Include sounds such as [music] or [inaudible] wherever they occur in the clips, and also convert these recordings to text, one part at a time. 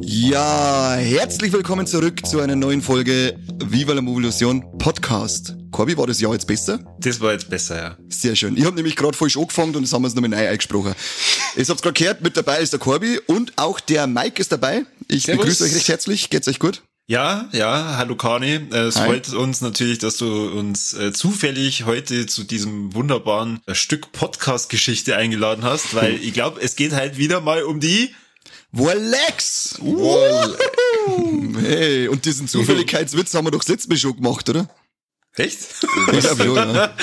Ja, herzlich willkommen zurück zu einer neuen Folge Viva la Movolution Podcast. Corby, war das Jahr jetzt besser? Das war jetzt besser, ja. Sehr schön. Ich habe nämlich gerade falsch angefangen und das haben wir uns nochmal neu eingesprochen. Ihr habt gerade gehört, mit dabei ist der Corby und auch der Mike ist dabei. Ich Servus. begrüße euch recht herzlich. Geht's euch gut? Ja, ja, hallo Kani. Es Hi. freut uns natürlich, dass du uns äh, zufällig heute zu diesem wunderbaren äh, Stück Podcast-Geschichte eingeladen hast, weil ich glaube, es geht halt wieder mal um die Wolex! [laughs] Hey, und diesen Zufälligkeitswitz haben wir doch letztes Mal schon gemacht, oder? Echt? Ich schon, ja.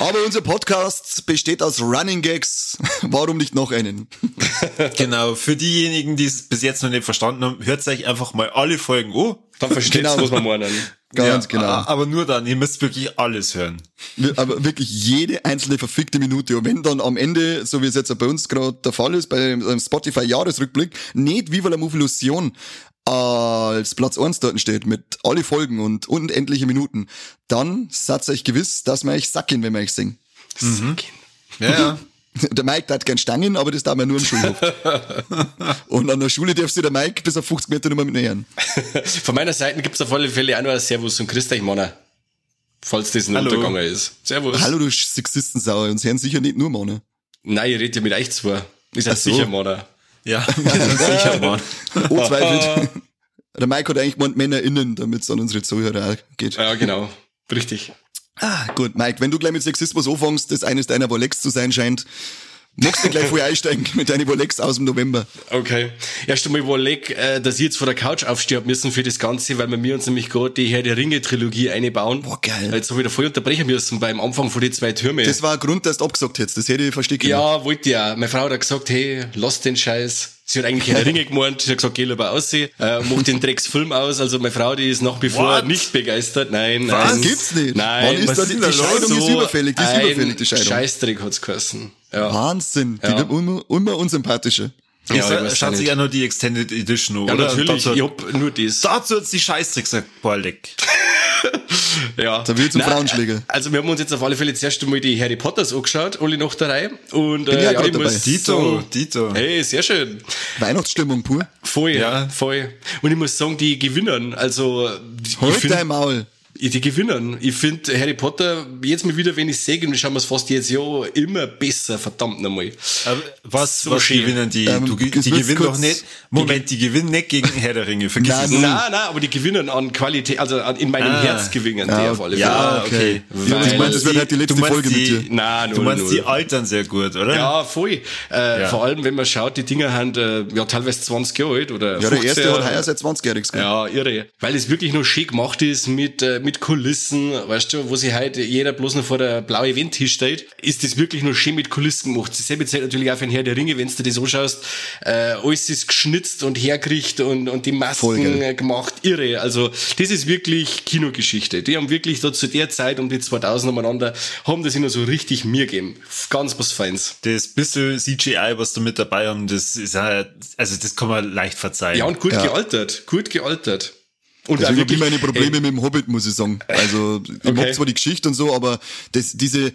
Aber unser Podcast besteht aus Running Gags. Warum nicht noch einen? genau, für diejenigen, die es bis jetzt noch nicht verstanden haben, hört euch einfach mal alle Folgen an. Dann versteht's, Genau. was man meinen. Ganz Ja, genau. Aber nur dann, ihr müsst wirklich alles hören. Wir- Aber wirklich jede einzelne verfickte Minute. Und wenn dann am Ende, so wie es jetzt bei uns gerade der Fall ist, bei dem Spotify-Jahresrückblick, nicht Viva la Movolution als Platz 1 dort steht, mit alle Folgen und unendliche Minuten, dann seid euch gewiss, dass wir euch sacken, wenn wir euch singen. Ja, ja. [laughs] Der Mike hat gern Stangen, aber das darf man nur im Schulhof. [laughs] und an der Schule darf sich der Mike bis auf 50 Meter nicht mehr mit nähern. [laughs] Von meiner Seite gibt's auf alle Fälle auch noch ein Servus und Grüß euch, Mann. Falls das ein Hallo. Unterganger ist. Servus. Hallo, du Sexistensau, uns hören sicher nicht nur Männer. Nein, ich rede ja mit euch zwei. Ist ja Ach so. sicher, Mann. Ja, [laughs] sicher, Mann. Oh, zweifelt. Der Mike hat eigentlich gemeint MännerInnen, damit es an unsere Zuhörer auch geht. Ja, genau. Richtig. Ah, gut, Mike, wenn du gleich mit Sexismus anfängst, das eines deiner Wolex zu sein scheint, magst du gleich voll einsteigen mit deinen Wolex aus dem November. Okay. Erst einmal überleg, äh, dass ich jetzt von der Couch aufstehen müssen für das Ganze, weil wir mir uns nämlich gerade die Herr der Ringe Trilogie einbauen. Boah, geil. Jetzt habe ich da voll unterbrechen müssen beim Anfang von die zwei Türme. Das war ein Grund, dass du abgesagt hättest. Das hätte ich verstehen können. Ja, wollte ja. Meine Frau hat gesagt, hey, lass den Scheiß. Sie hat eigentlich keine Ringe gemeint. Sie hat gesagt, geh lieber aussehen. Äh, mach den Drecksfilm aus. Also meine Frau, die ist nach wie vor What? nicht begeistert. Nein, Was? nein. Gibt's nicht? Nein. Wann ist was da die- die Scheidung ist überfällig, die ist überfällig, die Scheidung. Scheißdreck hat's geheißen. Ja. Wahnsinn. Die Ja. wird immer, immer unsympathischer. Ja, ich weiß schaut auch sich ja nur die Extended Edition an, Ja, oder? natürlich. Dazu, Ich hab nur das. dazu hat's die Scheißtricks gesagt, boah, leck. [laughs] Ja. Da wird zum Nein, Frauenschläger. Also wir haben uns jetzt auf alle Fälle zuerst einmal die Harry Potters angeschaut, alle nach der Reihe. Und Bin äh, ja ja, ich dabei. muss Dito, Dito. Hey, sehr schön. Weihnachtsstimmung pur. Voll, Ja. voll. Und ich muss sagen, die gewinnen. Also die- ich Halt find- dein Maul. Die gewinnen. Ich finde Harry Potter, jetzt mal wieder, wenn ich sehe, und schauen wir es fast jetzt Jahr immer besser, verdammt nochmal. Aber was, So was schön. gewinnen die? Ähm, du, die gewinnen doch nicht. Moment, die gewinnen nicht gegen Herr der Ringe. Vergiss Nein, es. Nein, nein, aber die gewinnen an Qualität, also an, in meinem Ah. Herz gewinnen die Ja, auf alle Fälle. Ja, okay. Ich hab jetzt gemeint, das wird halt die letzte du meinst Folge mit die, dir. Nein, Du null, meinst, null. die altern sehr gut, oder? Ja, voll. Äh, Vor allem, wenn man schaut, die Dinger haben äh, ja teilweise 20 Jahre alt oder Ja, der 15 erste hat Jahre. heuer seit 20-Jähriges Ja, irre. Weil es wirklich noch schön gemacht ist mit, äh, mit Kulissen, weißt du, wo sich halt jeder bloß noch vor der blaue Event steht, ist das wirklich noch schön mit Kulissen gemacht. Dasselbe zählt natürlich auch für den Herr der Ringe, wenn du dir das anschaust. Äh, alles ist geschnitzt und hergerichtet und, und die Masken äh, gemacht. Irre. Also, das ist wirklich Kinogeschichte. Die haben wirklich da zu der Zeit um die 2000 umeinander, haben das ihnen so richtig mir gegeben. Ganz was Feins. Das bisschen CGI, was da mit dabei haben, das ist halt, also das kann man leicht verzeihen. Ja, und gut Ja. gealtert. Gut gealtert. Und Also auch ich habe wirklich- immer meine Probleme Ey, mit dem Hobbit, muss ich sagen. Also ich Okay. mag zwar die Geschichte und so, aber das, diese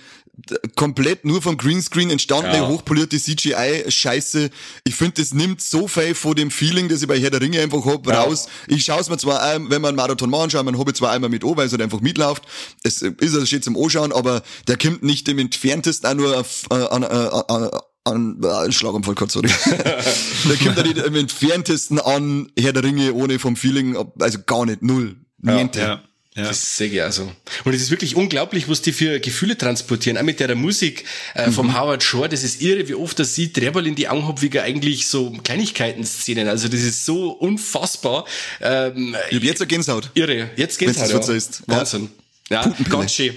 komplett nur vom Greenscreen entstandene, Ja. hochpolierte CGI-Scheiße, ich finde, das nimmt so viel von dem Feeling, das ich bei Herr der Ringe einfach hab, Ja. raus. Ich schaue es mir zwar, ein, wenn man einen Marathon machen schaut, man Hobbit zwar einmal mit an, weil es halt einfach mitläuft. Es ist also schön zum Anschauen, aber der kommt nicht im entferntesten auch nur auf, äh, an, äh, an, an, äh, Schlaganfall gehabt, sorry. [laughs] der kommt ja nicht im entferntesten an Herr der Ringe ohne vom Feeling, also gar nicht, null. Niente. ja. Ja. Das sehe ich also. Und es ist wirklich unglaublich, was die für Gefühle transportieren. Auch mit der Musik äh, Mhm. vom Howard Shore. Das ist irre, wie oft das sieht, Treberl in die Augen hat, wie er eigentlich so Kleinigkeiten-Szenen. Also das ist so unfassbar. Ähm, Ich hab jetzt eine Gänsehaut. irre. Jetzt geht's Wenn's halt. Ja. Wahnsinn. Ja, ganz schön.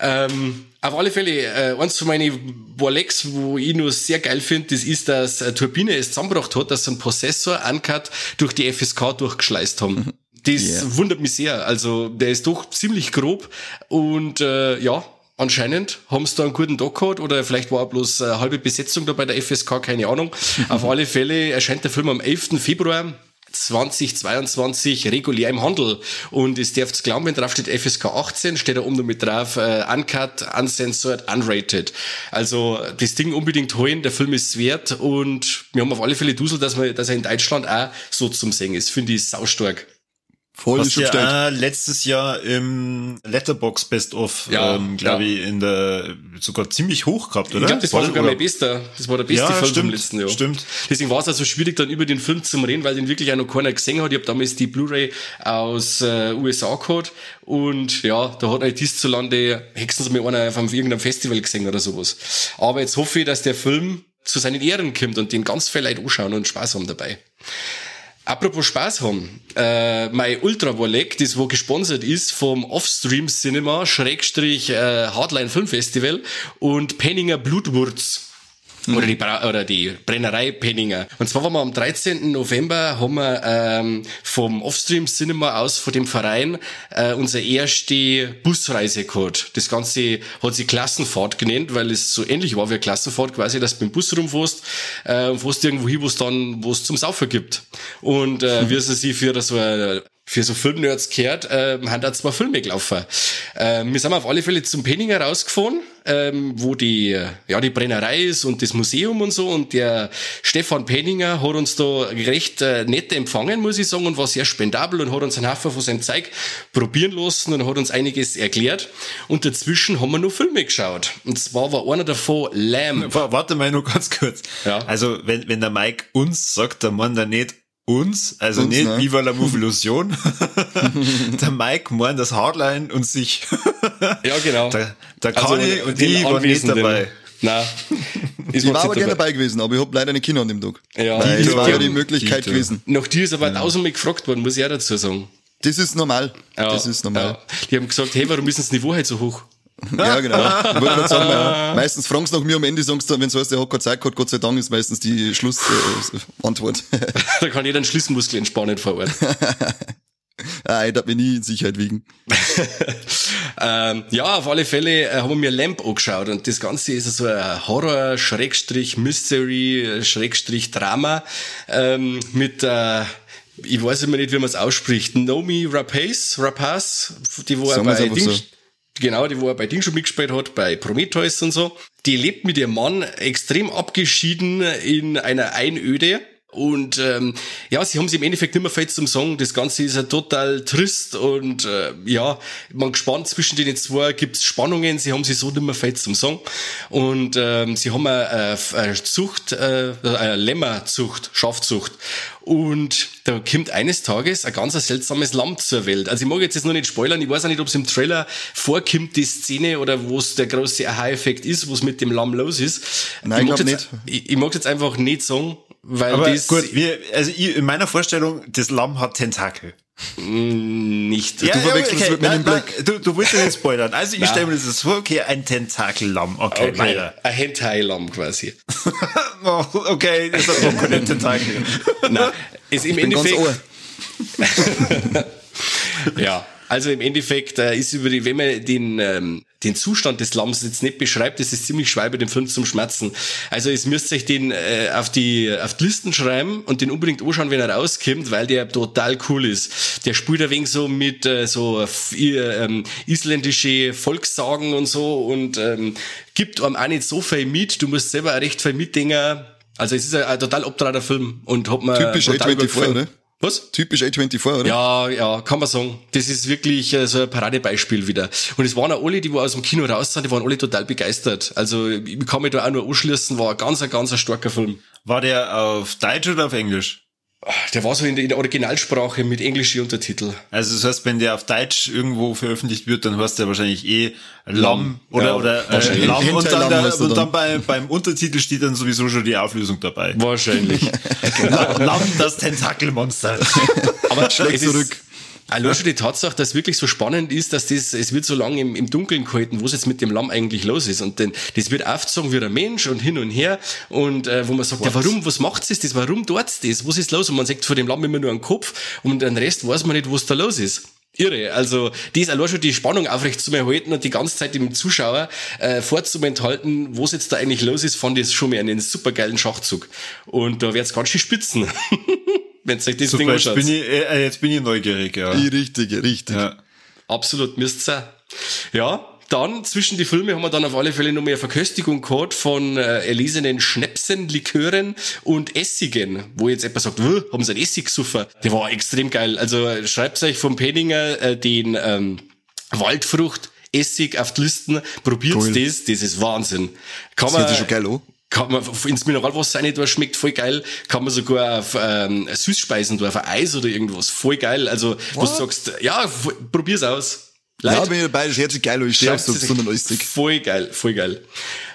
Ähm, auf alle Fälle, äh, eins von meinen Warlex, wo ich nur sehr geil finde, das ist, dass Turbine es zusammengebracht hat, dass sie einen Prozessor Uncut durch die FSK durchgeschleust haben. Das Yeah. wundert mich sehr. Also, der ist doch ziemlich grob und äh, ja, anscheinend haben sie da einen guten Tag gehabt oder vielleicht war bloß eine halbe Besetzung da bei der FSK, keine Ahnung. [laughs] Auf alle Fälle erscheint der Film am 11. Februar 2022 regulär im Handel. Und es darf glauben, wenn drauf steht FSK 18, steht da oben mit drauf äh, Uncut, Uncensored, Unrated. Also das Ding unbedingt holen, der Film ist wert und wir haben auf alle Fälle Dusel, dass, wir, dass er in Deutschland auch so zum Singen ist. Finde ich saustark. Voll Hast ja äh, letztes Jahr im Letterbox Best of, ja, ähm, glaube ja. ich, in der sogar ziemlich hoch gehabt, oder? Ich glaube, das war, war sogar mein bester. Das war der beste ja, Film stimmt, vom letzten Jahr. Stimmt. Deswegen war es also schwierig, dann über den Film zu reden, weil den wirklich auch noch keiner gesehen hat. Ich habe damals die Blu-ray aus äh, USA gehabt und ja, da hat halt hierzulande höchstens mal einer auf irgendeinem Festival gesehen oder sowas. Aber jetzt hoffe ich, dass der Film zu seinen Ehren kommt und den ganz viele Leute anschauen und Spaß haben dabei. Apropos Spaß haben, äh, mein Ultravolek, das wo gesponsert ist vom Offstream Cinema, Schrägstrich äh, Hardline Film Festival und Penninger Blutwurz. Mhm. Oder, die Bra oder die Brennerei Penninger. Und zwar waren wir am 13. November, haben wir ähm, vom Offstream Cinema aus, von dem Verein, äh, unsere erste Busreise gehabt. Das Ganze hat sich Klassenfahrt genannt, weil es so ähnlich war wie eine Klassenfahrt, quasi, dass du mit dem Bus rumfährst äh, und fährst irgendwo hin, wo es dann, wo es zum Saufen gibt. Und äh, mhm. [laughs] wie sie sich für so eine für so Filmnerds gehört, äh, haben da zwei Filme gelaufen. Äh, wir sind auf alle Fälle zum Penninger rausgefahren, ähm, wo die, ja, die Brennerei ist und das Museum und so. Und der Stefan Penninger hat uns da recht äh, nett empfangen, muss ich sagen, und war sehr spendabel und hat uns einen Haufen von seinem Zeug probieren lassen und hat uns einiges erklärt. Und dazwischen haben wir noch Filme geschaut. Und zwar war einer davon Lamb. Warte mal nur ganz kurz. Ja. Also, wenn, wenn der Mike uns sagt, dann meint er nicht uns, also uns, nicht ne? Viva la [laughs] Illusion. [laughs] der Mike meint das Hardline und sich. ja, genau. Der, der also, und die waren nicht dabei. Nein. ich war [laughs] aber gerne dabei gewesen, aber ich hab leider eine Kinder an dem Tag. Ja. Weil das war ja die Möglichkeit Dito. gewesen. Nach dir ist aber ja. tausendmal gefragt worden, muss ich auch dazu sagen. Das ist normal. Ja, das ist normal. Ja. Die haben gesagt, hey, warum ist das Niveau halt so hoch? Ja, [laughs] genau. Ich wollte gerade sagen, ja, meistens fragen sie nach mir am Ende, sagst du, wenn du heißt, der hat keine Zeit gehabt, Gott sei Dank ist meistens die Schlussantwort. Äh, [laughs] da kann jeder einen Schlüsselmuskel entspannen vor Ort. [laughs] ah, ich darf mich nie in Sicherheit wiegen. ähm, ja, auf alle Fälle äh, haben wir mir Lamp angeschaut und das Ganze ist so ein Horror, Schrägstrich, Mystery, Schrägstrich, Drama ähm, mit äh, ich weiß immer nicht, wie man es ausspricht. Nomi Rapaz, Rapaz, die wo er bei Dings, so. Genau, die wo er bei Ding schon mitgespielt hat, bei Prometheus und so. Die lebt mit ihrem Mann extrem abgeschieden in einer Einöde. Und ähm, ja, sie haben sich im Endeffekt immer viel zum Song. Das Ganze ist ja total trist und äh, ja, man gespannt zwischen den zwei gibt's Spannungen. Sie haben sich so nicht mehr viel zum Song. Und ähm, sie haben eine, eine Zucht, äh, eine Lämmerzucht, Schafzucht. Und da kommt eines Tages ein ganz seltsames Lamm zur Welt. Also ich mag jetzt das noch nicht spoilern, ich weiß auch nicht, ob es im Trailer vorkommt, die Szene oder wo es der große Aha-Effekt ist, was mit dem Lamm los ist. Nein, ich, ich nicht. Ich, ich mag jetzt einfach nicht sagen, weil Aber das, gut, wir, also ich, in meiner Vorstellung, das Lamm hat Tentakel. Mm, nicht. Ja, du verwechselst okay. mit meinem Blick. Du, du willst ja nicht spoilern. [laughs] Also ich stelle mir das vor, okay, ein Tentakellamm. Okay, okay. weiter. Ein Hentai-Lamm quasi. [laughs] oh, okay, das hat noch keine Tentakel. [laughs] Nein, ist im ich Endeffekt... ja, also im Endeffekt äh, ist über die, wenn man den, ähm, den Zustand des Lamms jetzt nicht beschreibt, das ist ziemlich schwer bei dem Film zum Schmerzen. Also es müsst euch den äh, auf die auf die Listen schreiben und den unbedingt anschauen, wenn er rauskommt, weil der total cool ist. Der spielt ein wenig so mit äh, so äh, ähm, isländische Volkssagen und so und ähm, gibt einem auch nicht so viel mit. Du musst selber auch recht viel mitdenken. Also es ist ein, ein total obtrader Film und hat mir Typisch total A24, ne? Was? Typisch A24, oder? Ja, ja, kann man sagen. Das ist wirklich äh, so ein Paradebeispiel wieder. Und es waren auch alle, die wo aus dem Kino raus sind, die waren alle total begeistert. Also ich kann mich da auch nur anschließen, war ein ganz, ein ganz ein starker Film. War der auf Deutsch oder auf Englisch? Der war so in der, in der Originalsprache mit englischen Untertitel. Also das heißt, wenn der auf Deutsch irgendwo veröffentlicht wird, dann heißt der wahrscheinlich eh Lamm oder, ja, oder äh, Lamm und dann, der, und dann bei, beim Untertitel steht dann sowieso schon die Auflösung dabei. Wahrscheinlich. [laughs] genau. Lamm, das Tentakelmonster. Aber schlägt zurück. Allein schon die Tatsache, dass es wirklich so spannend ist, dass das, es wird so lange im, im Dunkeln gehalten, was jetzt mit dem Lamm eigentlich los ist. Und denn, das wird aufgezogen wie ein Mensch und hin und her. Und äh, wo man sagt, ja, warum, was macht es das? Warum tut's das? Was ist los? Und man sagt vor dem Lamm immer nur einen Kopf und den Rest weiß man nicht, was da los ist. irre. Also, die ist allein schon die Spannung aufrecht zu mir halten und die ganze Zeit dem Zuschauer äh, vorzumenthalten, was jetzt da eigentlich los ist, fand ich schon mal einen supergeilen Schachzug. Und da wird's ganz schön spitzen. [laughs] Wenn euch das Super, Ding jetzt anschaut. bin, ich, äh, jetzt bin ich neugierig, ja. Die richtige, richtig. ja. Absolut, müsst's sein. Ja, dann zwischen die Filme haben wir dann auf alle Fälle noch mehr Verköstigung gehabt von äh, erlesenen Schnäpsen, Likören und Essigen, wo jetzt jemand sagt, "Wuh, haben sie einen Essigsuffer? Der war extrem geil. Also schreibt euch vom Penninger äh, den ähm, Waldfrucht Essig auf die Listen, probiert Cool. das, das ist Wahnsinn. Kann Das hört sich schon geil an. Kann man ins Mineralwasser rein tun, schmeckt voll geil. Kann man sogar auf ähm, Süßspeisen tun, auf Eis oder irgendwas. Voll geil. Also, wo du sagst, ja, probier's aus. Ja, Leute, bin ich dabei, das hört sich geil an. Ich stehe auf so. Voll geil, voll geil.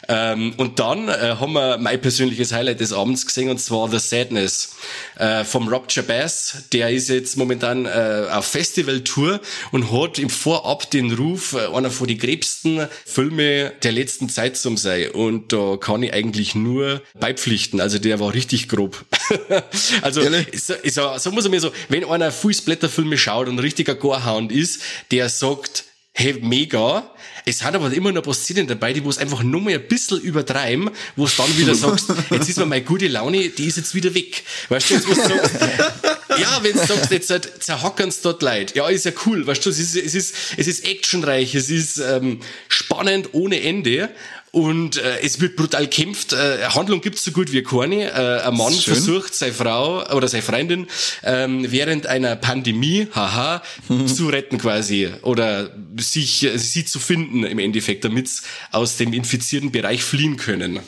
Ähm, und dann äh, haben wir mein persönliches Highlight des Abends gesehen, und zwar The Sadness äh, vom Rob Jabaz. Der ist jetzt momentan äh, auf Festivaltour und hat im Vorab den Ruf, äh, einer von den gröbsten Filme der letzten Zeit zum sein. Und da kann ich eigentlich nur beipflichten. Also der war richtig grob. [laughs] also so, so, so muss ich mir so, wenn einer viel Splatterfilme schaut und ein richtiger Gorehound ist, der sagt, hey, mega. Es hat aber immer noch ein paar Szenen dabei, die wo es einfach nur mal ein bisschen übertreiben, wo es dann wieder sagst, [laughs] jetzt ist mir meine gute Laune, die ist jetzt wieder weg. Weißt du, jetzt, wo du sagst, [laughs] ja, wenn du sagst, jetzt halt, zerhackern's dort Leid. Ja, ist ja cool, weißt du, es ist, es ist, es ist actionreich, es ist ähm, spannend ohne Ende. Und äh, es wird brutal kämpft. Äh, Handlung gibt's so gut wie keine. Äh, ein Mann Schön. versucht, seine Frau oder seine Freundin ähm, während einer Pandemie, haha, zu retten quasi. Oder sich äh, sie zu finden im Endeffekt, damit aus dem infizierten Bereich fliehen können.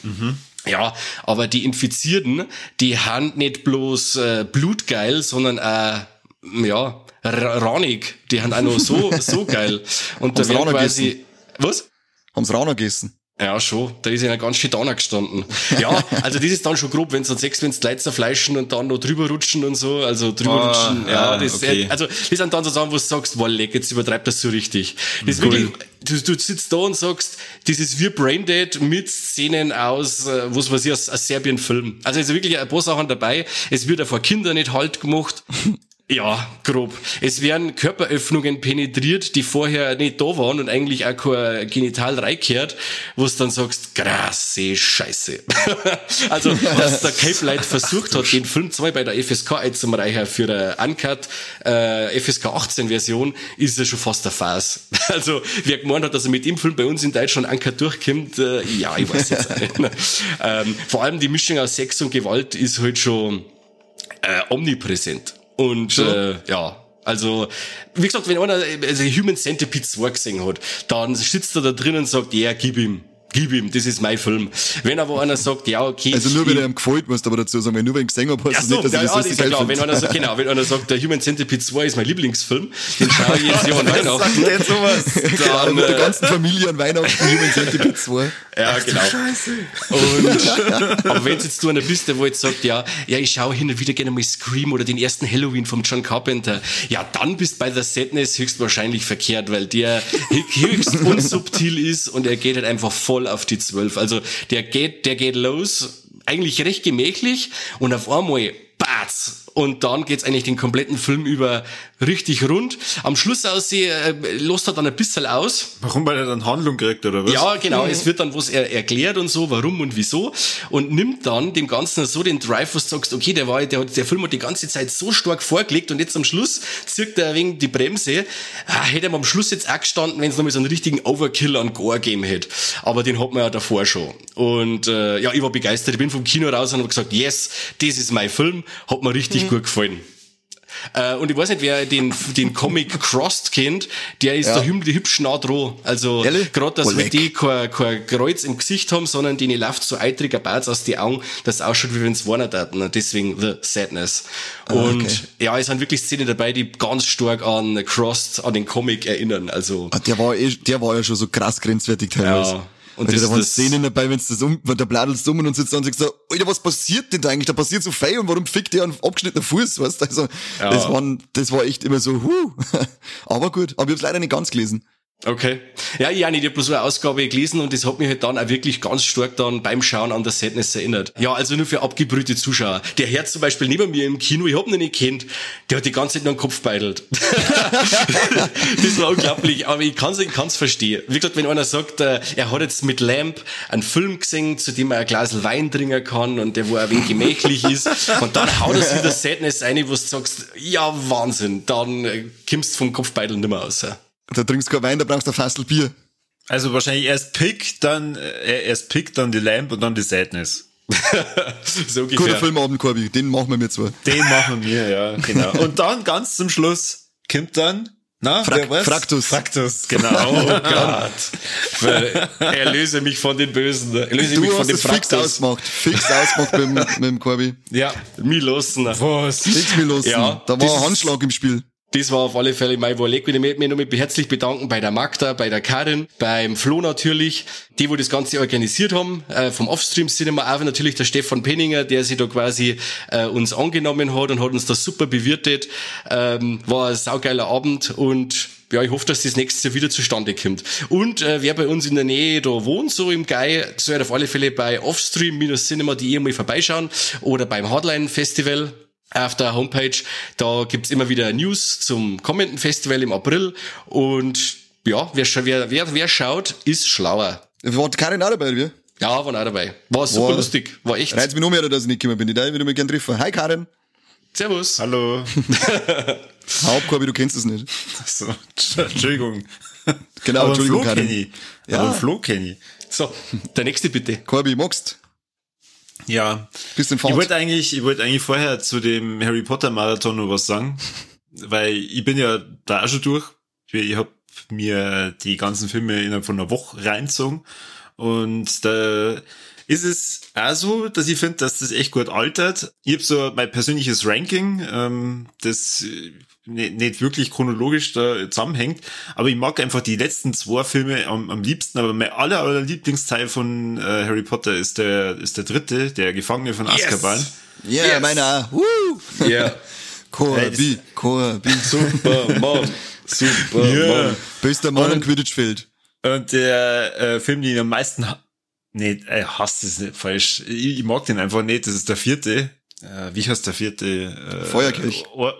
Ja, aber die Infizierten, die haben nicht bloß äh, blutgeil, sondern auch, ja, ra- ranig. Die haben auch noch so, [laughs] so geil. Und da Haben's werden quasi, was? Haben sie Rauner gegessen? Ja, schon. Da ist ja ganz schön da gestanden. Ja, [laughs] also das ist dann schon grob, wenn du dann sechs, wenn die Leute zerfleischen und dann noch drüber rutschen und so. Also drüber Ah, rutschen. Ja, ah, das, okay. also das sind dann so Sachen, wo du sagst, wow, leck, jetzt übertreibt das so richtig. Das ist wirklich, du, du sitzt da und sagst, das ist wie Braindead mit Szenen aus, äh, was weiß ich, aus, aus Serbien-Film. Also es ist wirklich ein paar Sachen dabei. Es wird auch vor Kindern nicht halt gemacht. [laughs] Ja, grob. Es werden Körperöffnungen penetriert, die vorher nicht da waren und eigentlich auch kein Genital reingehört, wo du dann sagst, krasse Scheiße. [laughs] also, dass der Cape Light versucht hat, den Film 2 bei der FSK einzureichen für eine Uncut äh, FSK 18 Version, ist ja schon fast der Farce. [laughs] Also, wer gemeint hat, dass er mit dem Film bei uns in Deutschland Uncut durchkommt, äh, ja, ich weiß jetzt nicht. [laughs] ähm, vor allem die Mischung aus Sex und Gewalt ist halt schon äh, omnipräsent. Und äh, ja, also, wie gesagt, wenn einer also Human Centipede 2 gesehen hat, dann sitzt er da drin und sagt, ja, gib ihm. Gib ihm, das ist mein Film. Wenn aber einer sagt, ja, okay. Also nur ich- wenn er ihm gefällt, musst du aber dazu sagen, wenn nur wenn du gesehen hast, ja, das so, nicht, dass ja, ich das ja, das ist ja klar. Wenn einer sagt, genau, wenn einer sagt, der Human Centipede 2 ist mein Lieblingsfilm, den schaue ich jetzt Jahr an [laughs] Weihnachten. Sagt sowas? Dann, mit der äh, ganzen Familie an Weihnachten Human Centipede 2. Ja, genau. Und, [laughs] aber wenn jetzt du einer bist, der wo jetzt sagt, ja, ja, ich schaue hin und wieder gerne mal Scream oder den ersten Halloween vom John Carpenter, ja, dann bist bei der Sadness höchstwahrscheinlich verkehrt, weil der höchst unsubtil ist und er geht halt einfach voll auf die Zwölf. Also der geht, der geht los, eigentlich recht gemächlich und auf einmal Batz. Und dann geht's eigentlich den kompletten Film über richtig rund. Am Schluss aus, äh, lost er dann ein bisschen aus. Warum, weil er dann Handlung kriegt, oder was? Ja, genau. Es wird dann was er erklärt und so, warum und wieso. Und nimmt dann dem Ganzen so den Drive, wo du sagst, okay, der war, der, der Film hat die ganze Zeit so stark vorgelegt und jetzt am Schluss zirkt er wegen die Bremse. Ah, hätte er am Schluss jetzt auch gestanden, wenn es nochmal so einen richtigen Overkill an Gore gegeben hätte. Aber den hat man ja davor schon. Und äh, ja, ich war begeistert. Ich bin vom Kino raus und habe gesagt, yes, das ist mein Film. Hat mir richtig gut gefallen. Äh, und ich weiß nicht, wer den, den Comic [laughs] Crossed kennt, der ist Ja. da hüb- hübsch nah dran. Also, gerade, dass wir die kein, kein Kreuz im Gesicht haben, sondern denen läuft so eitriger Bart aus die Augen, dass es ausschaut, wie wenn es warnen taten. Und Deswegen The Sadness. Und Ah, okay. ja, es sind wirklich Szenen dabei, die ganz stark an Crossed, an den Comic erinnern. Also, Ah, Der war, eh, der war ja schon so krass grenzwertig teilweise. Ja. Und das- da waren das- Szenen dabei, wenn das um, wenn der Bladels um und sitzt da und sagt so, Alter, was passiert denn da eigentlich? Da passiert so viel und warum fickt der einen abgeschnittenen Fuß, weißt du? Also, Ja. das waren, das war echt immer so, huh. [laughs] Aber gut. Aber ich hab's leider nicht ganz gelesen. Okay. Ja, ich auch nicht. Ich habe bloß eine Ausgabe gelesen und das hat mich halt dann auch wirklich ganz stark dann beim Schauen an der Sadness erinnert. Ja, also nur für abgebrühte Zuschauer. Der Herz zum Beispiel neben mir im Kino, ich hab ihn nicht kennt, der hat die ganze Zeit nur den Kopf beidelt. [laughs] das war unglaublich, aber ich kann's, ich kann's verstehen. Wie gesagt, wenn einer sagt, äh, er hat jetzt mit Lamp einen Film gesehen, zu dem er ein Glas Wein trinken kann und der wo ein wenig gemächlich ist und dann haut er wieder Sadness ein, wo du sagst, ja Wahnsinn, dann äh, kommst du vom Kopfbeidel nimmer raus. Da trinkst du kein Wein, da brauchst du ein Fassel Bier. Also wahrscheinlich erst Pick, dann äh, erst Pick, dann die Lamp und dann die Sadness. [laughs] so ungefähr. Guter Filmabend, Corby, den machen wir mir zwar. Den machen wir, ja, genau. Und dann ganz zum Schluss kommt dann na, Fra wer Fraktus. Fraktus, genau. Oh [laughs] Gott. Erlöse mich von den Bösen. Erlöse du mich von dem Fraktus. Fix ausgemacht. Fix ausgemacht mit, mit dem Corby. Ja, mich losen. Was? Fix mich losen. Ja, da war ein Handschlag im Spiel. Das war auf alle Fälle mein Überleg. Ich möchte mich nochmal herzlich bedanken bei der Magda, bei der Karin, beim Flo natürlich, die, wo das Ganze organisiert haben, äh, vom Offstream Cinema, auch natürlich der Stefan Penninger, der sich da quasi äh, uns angenommen hat und hat uns da super bewirtet. Ähm, war ein saugeiler Abend und ja, ich hoffe, dass das nächstes Jahr wieder zustande kommt. Und äh, wer bei uns in der Nähe da wohnt, so im Gai, soll auf alle Fälle bei offstream-cinema.de mal vorbeischauen oder beim Hardline Festival auf der Homepage. Da gibt's immer wieder News zum kommenden Festival im April. Und ja, wer, wer, wer, wer schaut, ist schlauer. War Karin auch dabei, wir? Ja, waren auch dabei. War super war, lustig. War echt. Reizt mich noch mehr, dass ich nicht gekommen bin. Ich würde mich gerne treffen. Hi, Karin. Servus. Hallo. [laughs] Hauptkorbi, du kennst es nicht. So, Entschuldigung. Genau, Aber Entschuldigung, Flo Karin. kenn ich. Ja. Aber Flo kenn ich. So, der nächste bitte. Korbi, magst ja. Bisschen Ich wollte eigentlich, ich wollte eigentlich vorher zu dem Harry Potter Marathon noch was sagen, weil ich bin ja da auch schon durch. Ich, ich habe mir die ganzen Filme innerhalb von einer Woche reinzogen und da ist es auch so, dass ich finde, dass das echt gut altert. Ich habe so mein persönliches Ranking, ähm, das nicht, nicht wirklich chronologisch da zusammenhängt, aber ich mag einfach die letzten zwei Filme am, am liebsten, aber mein aller, aller Lieblingsteil von äh, Harry Potter ist der, ist der dritte, der Gefangene von Azkaban. Ja, yeah, Yes. meiner. Woo! Ja. [laughs] Corby, Corby. Superman. Superman. Ja. Bester Mann Und- am Quidditch-Feld. Und der äh, Film, den ich am meisten nee, äh, hasst ist nicht falsch. Ich, ich mag den einfach nicht. Das ist der vierte. Äh, wie heißt der vierte? Äh, Feuerkelch. Or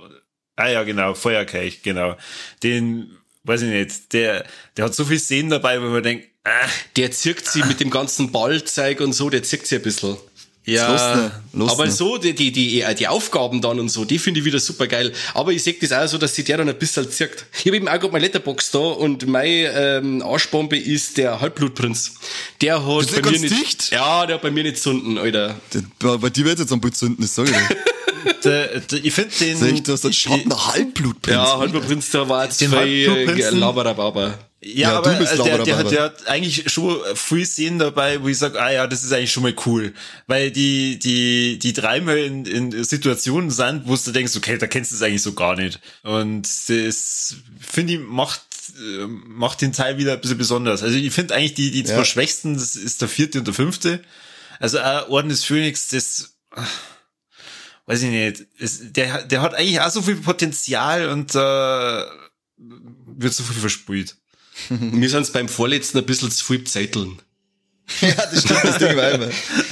ah ja, genau, Feuerkelch, genau. Den, weiß ich nicht, der, der hat so viel Szenen dabei, wo man denkt, äh, Der zirkt sie mit dem ganzen Ballzeug und so, der zirkt sie ein bisschen. Lustner, Lustner. aber so, die, die, die, die Aufgaben dann und so, die finde ich wieder super geil. Aber ich sehe das auch so, dass sich der dann ein bisschen zirkt. Ich habe eben auch gerade meine Letterbox da und meine ähm, Arschbombe ist der Halbblutprinz. Der hat der bei mir nicht. dicht? Ja, der hat bei mir nicht zunden, Alter. Der- Bei dir wird jetzt am Blut zünden, das sag ich [laughs] der, der, ich finde den. Sag ich, du hast einen Halbblutprinz. Ja, Halbblutprinz, der war jetzt zwei? Laberababa. Ja, Ja, aber der, der, hat, der hat eigentlich schon viel Szenen dabei, wo ich sage, ah ja, das ist eigentlich schon mal cool. Weil die, die, die dreimal in, in Situationen sind, wo du denkst, okay, da kennst du es eigentlich so gar nicht. Und das, finde ich, macht, äh, macht den Teil wieder ein bisschen besonders. Also ich finde eigentlich die, die zwei Ja. schwächsten, das ist der vierte und der fünfte. Also auch Orden des Phönix, das, ah, weiß ich nicht, es, der, der hat eigentlich auch so viel Potenzial und äh, wird so viel versprüht. Mir sind's beim vorletzten ein bisschen zu viel Zetteln. [laughs] Ja, das stimmt, das Ding war immer.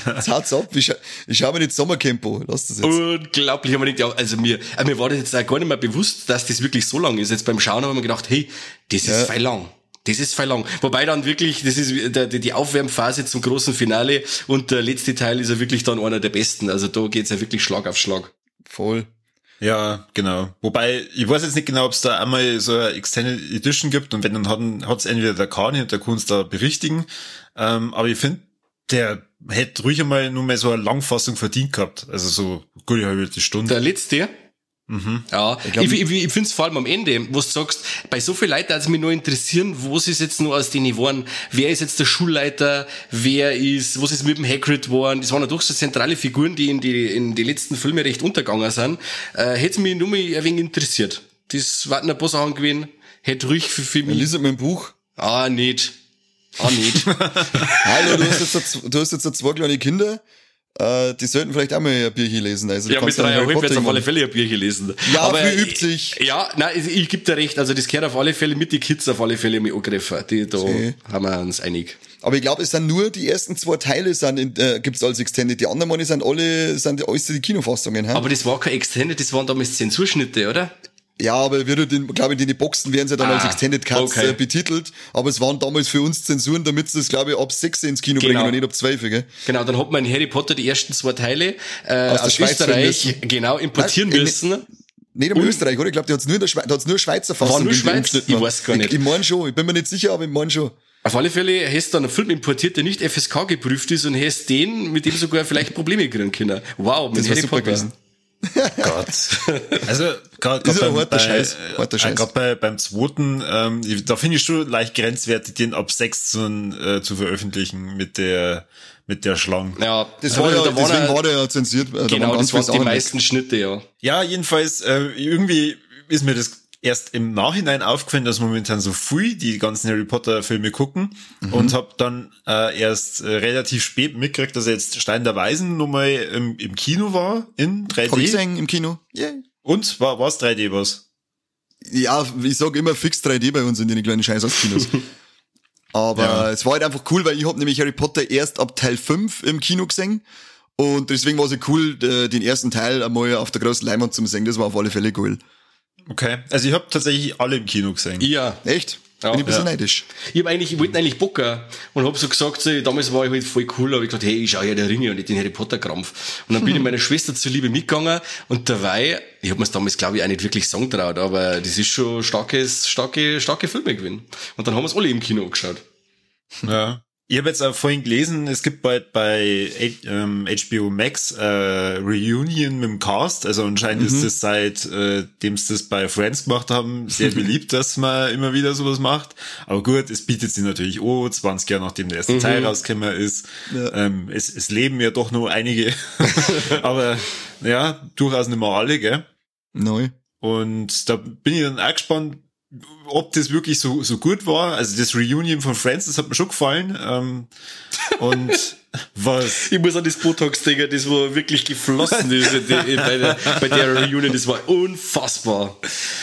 Jetzt haut's ab. Ich, ich schau mir nicht Sommercampo. Lass das jetzt. Unglaublich, haben wir nicht, also mir, mir war das jetzt auch gar nicht mehr bewusst, dass das wirklich so lang ist. Jetzt beim Schauen haben wir gedacht, hey, das ist Ja. voll lang. Das ist voll lang. Wobei dann wirklich, das ist die Aufwärmphase zum großen Finale und der letzte Teil ist ja wirklich dann einer der besten. Also da geht's ja wirklich Schlag auf Schlag. Voll. Ja, genau. Wobei, ich weiß jetzt nicht genau, ob es da einmal so eine Extended Edition gibt und wenn, dann hat es entweder der Kani und der uns da berichtigen. Ähm, aber ich finde, der hätte ruhig einmal nur mal so eine Langfassung verdient gehabt. Also so gute halbe Stunde. Der letzte, Mhm. Ja, ich, glaub- ich, ich, ich finde es vor allem am Ende, wo du sagst, bei so vielen Leuten, also mich nur interessieren, was ist jetzt nur aus denen geworden, wer ist jetzt der Schulleiter, wer ist, was ist mit dem Hagrid geworden, das waren ja doch so zentrale Figuren, die in die, in die letzten Filme recht untergegangen sind, äh, hätte mich nur mal ein wenig interessiert. Das warten ein paar Sachen gewesen, hätte ruhig für, für mich, lies mein Buch. ah, nicht, ah, nicht. [laughs] Hallo, du hast jetzt, du hast jetzt zwei kleine Kinder. Äh, die sollten vielleicht auch mal ein Bierchen lesen. Also, Ja, mit kannst dann drei Harry Euro Potter wird's auf alle Fälle ein Bier gelesen. Ja, aber wie übt sich? Ja, nein, ich, ich gebe dir recht. Also das gehört auf alle Fälle mit die Kids auf alle Fälle mit angegriffen. Die, da See. haben wir uns einig. Aber ich glaube, es sind nur die ersten zwei Teile sind in, äh, gibt's als Extended. Die anderen Male sind alle, sind die, alles die Kinofassungen, hä? Aber das war kein Extended, das waren damals Zensurschnitte, oder? Ja, aber wir den, glaube ich, in die Boxen werden sie dann Ah, als Extended Cuts okay. äh, betitelt. Aber es waren damals für uns Zensuren, damit sie es, glaube ich, ab 6 ins Kino Genau. bringen und nicht ab 12, gell? Genau, dann hat man in Harry Potter die ersten zwei Teile äh, Aus aus, der Schweiz Österreich müssen. genau importieren Nein, in- müssen. Nicht einmal Österreich, oder? Ich glaube, da hat's nur in der Schweiz, da hat's nur Schweizer Fassung. nur die Schweiz? Ich weiß gar nicht. Ich, ich mein schon, ich bin mir nicht sicher, aber ich mein schon. Auf alle Fälle hast du dann einen Film importiert, der nicht FSK geprüft ist und hast den, mit dem sogar vielleicht Probleme kriegen können. Wow, mit Das Harry Potter. gewesen. Gott. [laughs] Also gerade Ist beim, ein harter Scheiß, harter äh, Scheiß. grad bei, beim zweiten, ähm, da finde ich schon leicht grenzwertig, den ab sechs zu, äh, zu veröffentlichen mit der mit der Schlange. Ja, Das war ja, waren deswegen ja- war der ja zensiert. äh, Genau, das waren die meisten Schnitte, ja. Ja, jedenfalls äh, irgendwie ist mir das erst im Nachhinein aufgefallen, dass momentan so früh die ganzen Harry Potter Filme gucken Mhm. und habe dann äh, erst äh, relativ spät mitgekriegt, dass jetzt Stein der Weisen nochmal im, im Kino war in Hab ich 3D. gesehen im Kino. Yeah. Und war war's 3D was? Ja, ich sag immer fix 3D bei uns in den kleinen Scheißhauskinos. [laughs] Aber Ja. es war halt einfach cool, weil ich hab nämlich Harry Potter erst ab Teil 5 im Kino gesehen. Und deswegen war es ja cool, den ersten Teil einmal auf der großen Leinwand zu sehen. Das war auf alle Fälle cool. Okay. Also ich habe tatsächlich alle im Kino gesehen. Ja. Echt? Ja. Bin ich ein bisschen Ja. neidisch. Ich hab eigentlich, ich wollte eigentlich Bocker und hab so gesagt, so, damals war ich halt voll cool, aber ich gesagt, hey, ich schau ja der Ringe und nicht den Harry Potter Krampf. Und dann bin ich meiner Schwester zuliebe mitgegangen und dabei, ich hab mir's damals glaube ich auch nicht wirklich sagen traut, aber das ist schon starkes, starke, starke Filme gewesen. Und dann haben wir's alle im Kino angeschaut. Ja. Ich habe jetzt auch vorhin gelesen, es gibt bald bei H- ähm, HBO Max äh, Reunion mit dem Cast. Also anscheinend ist das seit äh, dem sie das bei Friends gemacht haben, sehr beliebt, [laughs] dass man immer wieder sowas macht. Aber gut, es bietet sich natürlich oh, 20 Jahre nachdem der erste Teil rausgekommen ist. Ähm, es, es leben ja doch nur einige. [laughs] Aber ja, durchaus nicht mehr alle, gell? Neu. Und da bin ich dann auch gespannt, ob das wirklich so, so gut war. Also das Reunion von Friends, das hat mir schon gefallen. Ähm, und [laughs] was? Ich muss an das Botox denken, das war wirklich geflossen ist bei, der, bei der Reunion, das war unfassbar.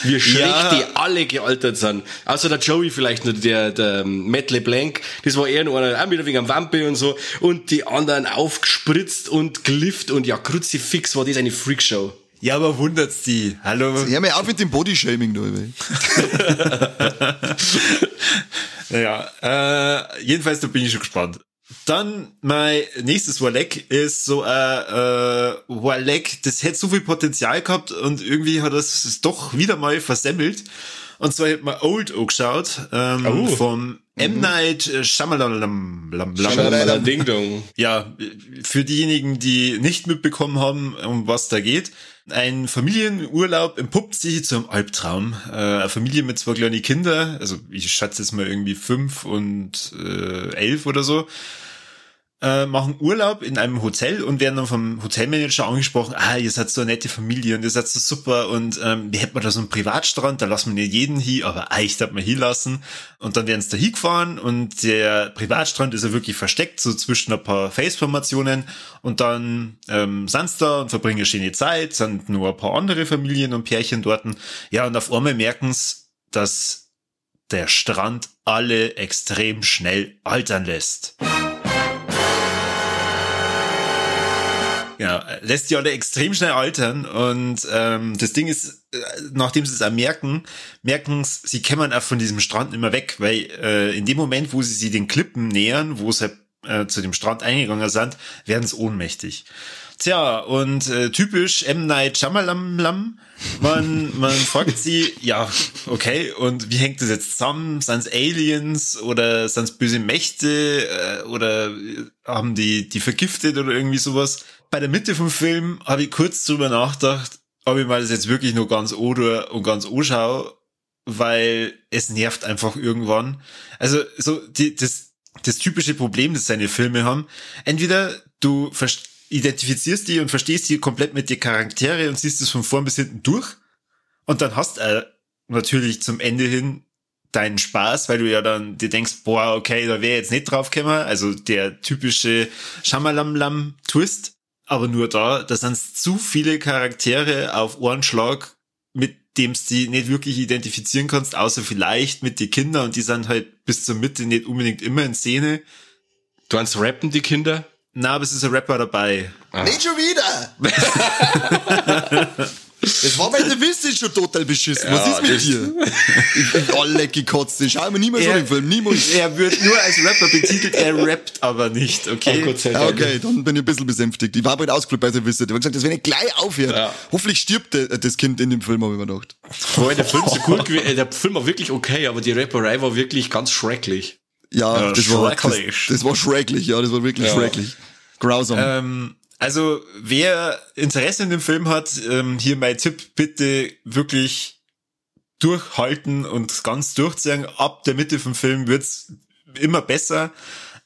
Wie schlecht Ja. die alle gealtert sind. Außer der Joey vielleicht noch, der, der Matt LeBlanc, das war eher nur einer, auch wieder wegen einem Wampe und so. Und die anderen aufgespritzt und glift und ja, Kruzifix war das eine Freakshow. Ja, aber wundert's die? Hallo? Hör mal auf mit dem Bodyshaming da. ey. [laughs] Ja, äh, jedenfalls, da bin ich schon gespannt. Dann mein nächstes Warleck ist so ein äh, Warleck, das hätte so viel Potenzial gehabt und irgendwie hat das es doch wieder mal versemmelt. Und zwar hat man Old angeschaut, ähm, Oh. vom M. Night Shyamalan. Lam- Lam- Shyamalan. Ding Dong. Ja, für diejenigen, die nicht mitbekommen haben, um was da geht. Ein Familienurlaub entpuppt sich zu einem Albtraum. Äh, eine Familie mit zwei kleinen Kindern, also ich schätze jetzt mal irgendwie fünf und äh, elf oder so, äh, machen Urlaub in einem Hotel und werden dann vom Hotelmanager angesprochen, ah, ihr seid so eine nette Familie und ihr seid so super und ähm, wie hätten wir da so einen Privatstrand, da lassen wir nicht jeden hin, aber euch darf man hinlassen. Und dann werden sie da hingefahren und der Privatstrand ist ja wirklich versteckt, so zwischen ein paar Felsformationen und dann ähm, sind sie da und verbringen eine schöne Zeit, sind nur ein paar andere Familien und Pärchen dort. Ja, und auf einmal merken sie, dass der Strand alle extrem schnell altern lässt. Ja, lässt die alle extrem schnell altern und ähm, das Ding ist, äh, nachdem sie es merken, merken s- sie kämmern auch von diesem Strand immer weg, weil äh, in dem Moment, wo sie sich den Klippen nähern, wo sie äh, zu dem Strand eingegangen sind, werden sie ohnmächtig. Tja, und äh, typisch M. Night Shyamalan, man, man fragt sie, [laughs] ja, okay, und wie hängt das jetzt zusammen? Sind's Aliens oder sind's böse Mächte äh, oder äh, haben die die vergiftet oder irgendwie sowas? Bei der Mitte vom Film habe ich kurz drüber nachgedacht, ob ich mal das jetzt wirklich nur ganz oder und ganz anschaue, weil es nervt einfach irgendwann. Also so die, das, das typische Problem, das seine Filme haben, entweder du verst- identifizierst die und verstehst die komplett mit die Charaktere und siehst es von vorn bis hinten durch und dann hast äh, natürlich zum Ende hin deinen Spaß, weil du ja dann dir denkst, boah, okay, da wäre jetzt nicht drauf gekommen, also der typische Schamalamlam-Twist. aber nur da, da sind zu viele Charaktere auf einen Schlag, mit dem du die nicht wirklich identifizieren kannst, außer vielleicht mit den Kindern und die sind halt bis zur Mitte nicht unbedingt immer in Szene. Du meinst rappen die Kinder? Na, aber es ist ein Rapper dabei. Nicht schon wieder! Das war bei der Wiste schon total beschissen. Was Ja, ist mit dir? Ich bin alle gekotzt. Den schauen wir nie mehr so Er- den Film. Niemals. Er wird nur als Rapper betitelt, er rappt aber nicht, okay? Oh Gott sei Dank. okay, dann bin ich ein bisschen besänftigt. Ich war bald ausgeflippt bei der Wiste. Ich habe gesagt, das wenn ich gleich aufhört. Ja. Hoffentlich stirbt der, das Kind in dem Film, habe ich mir gedacht. Wobei der Film so gut gewesen, äh, der Film war wirklich okay, aber die Rapperei war wirklich ganz schrecklich. Ja, Ja, das, war, das, schrecklich. das war schrecklich. Ja, das war wirklich Ja. schrecklich. Grausam. Ähm, also, wer Interesse in dem Film hat, ähm, hier mein Tipp, bitte wirklich durchhalten und ganz durchziehen. Ab der Mitte vom Film wird's immer besser.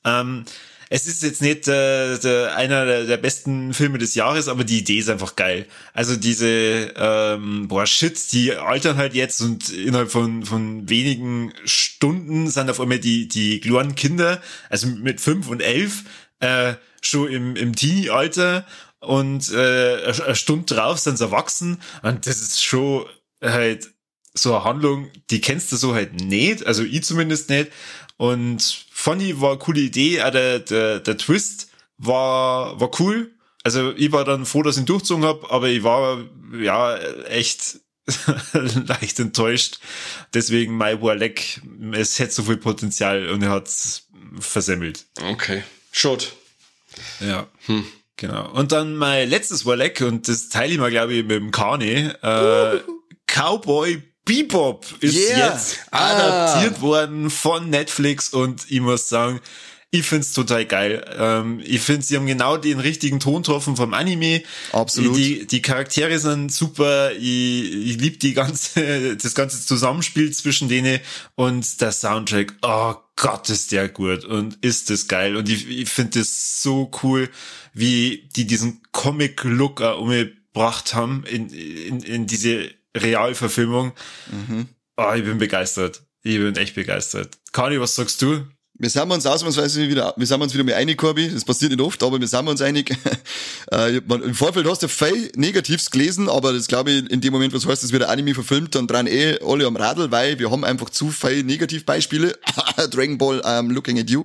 Ähm, es ist jetzt nicht äh, der, einer der, der besten Filme des Jahres, aber die Idee ist einfach geil. Also diese, ähm, boah, shit, die altern halt jetzt und innerhalb von, von wenigen Stunden sind auf einmal die, die kleinen Kinder, also mit fünf und elf, äh, schon im, im Teenie-Alter und äh, eine Stunde drauf sind sie erwachsen und das ist schon halt so eine Handlung, die kennst du so halt nicht, also ich zumindest nicht. Und Funny war eine coole Idee, auch der, der, der Twist war, war cool. Also ich war dann froh, dass ich ihn durchgezogen hab, aber ich war ja echt [laughs] leicht enttäuscht. Deswegen mein Warleck, es hätte so viel Potenzial und er hat's versemmelt. Okay. Schott. Ja. Genau. Und dann mein letztes Warleck, und das teile ich mal, glaube ich, mit dem Kane. Äh, Cowboy Bebop ist Yeah. jetzt Ah. adaptiert worden von Netflix und ich muss sagen, ich find's total geil. Ähm, ich finde, sie haben genau den richtigen Ton getroffen vom Anime. Absolut. Die, die Charaktere sind super. Ich, ich liebe die ganze, [laughs] das ganze Zusammenspiel zwischen denen und der Soundtrack. Oh Gott, ist der gut und ist das geil. Und ich, ich finde das so cool, wie die diesen Comic-Look umgebracht haben in, in, in diese Realverfilmung. Oh, ich bin begeistert. Ich bin echt begeistert. Kani, was sagst du? Wir sind uns ausnahmsweise wieder, wir sind uns wieder mal einig, Corby. Das passiert nicht oft, aber wir sind uns einig. [laughs] Äh, man- Im Vorfeld hast du viel Negatives gelesen, aber das glaube ich, in dem Moment, was heißt, es wird ein Anime verfilmt, dann dran eh alle am Radl, weil wir haben einfach zu viele Negativbeispiele. [laughs] Dragon Ball, I'm looking at you.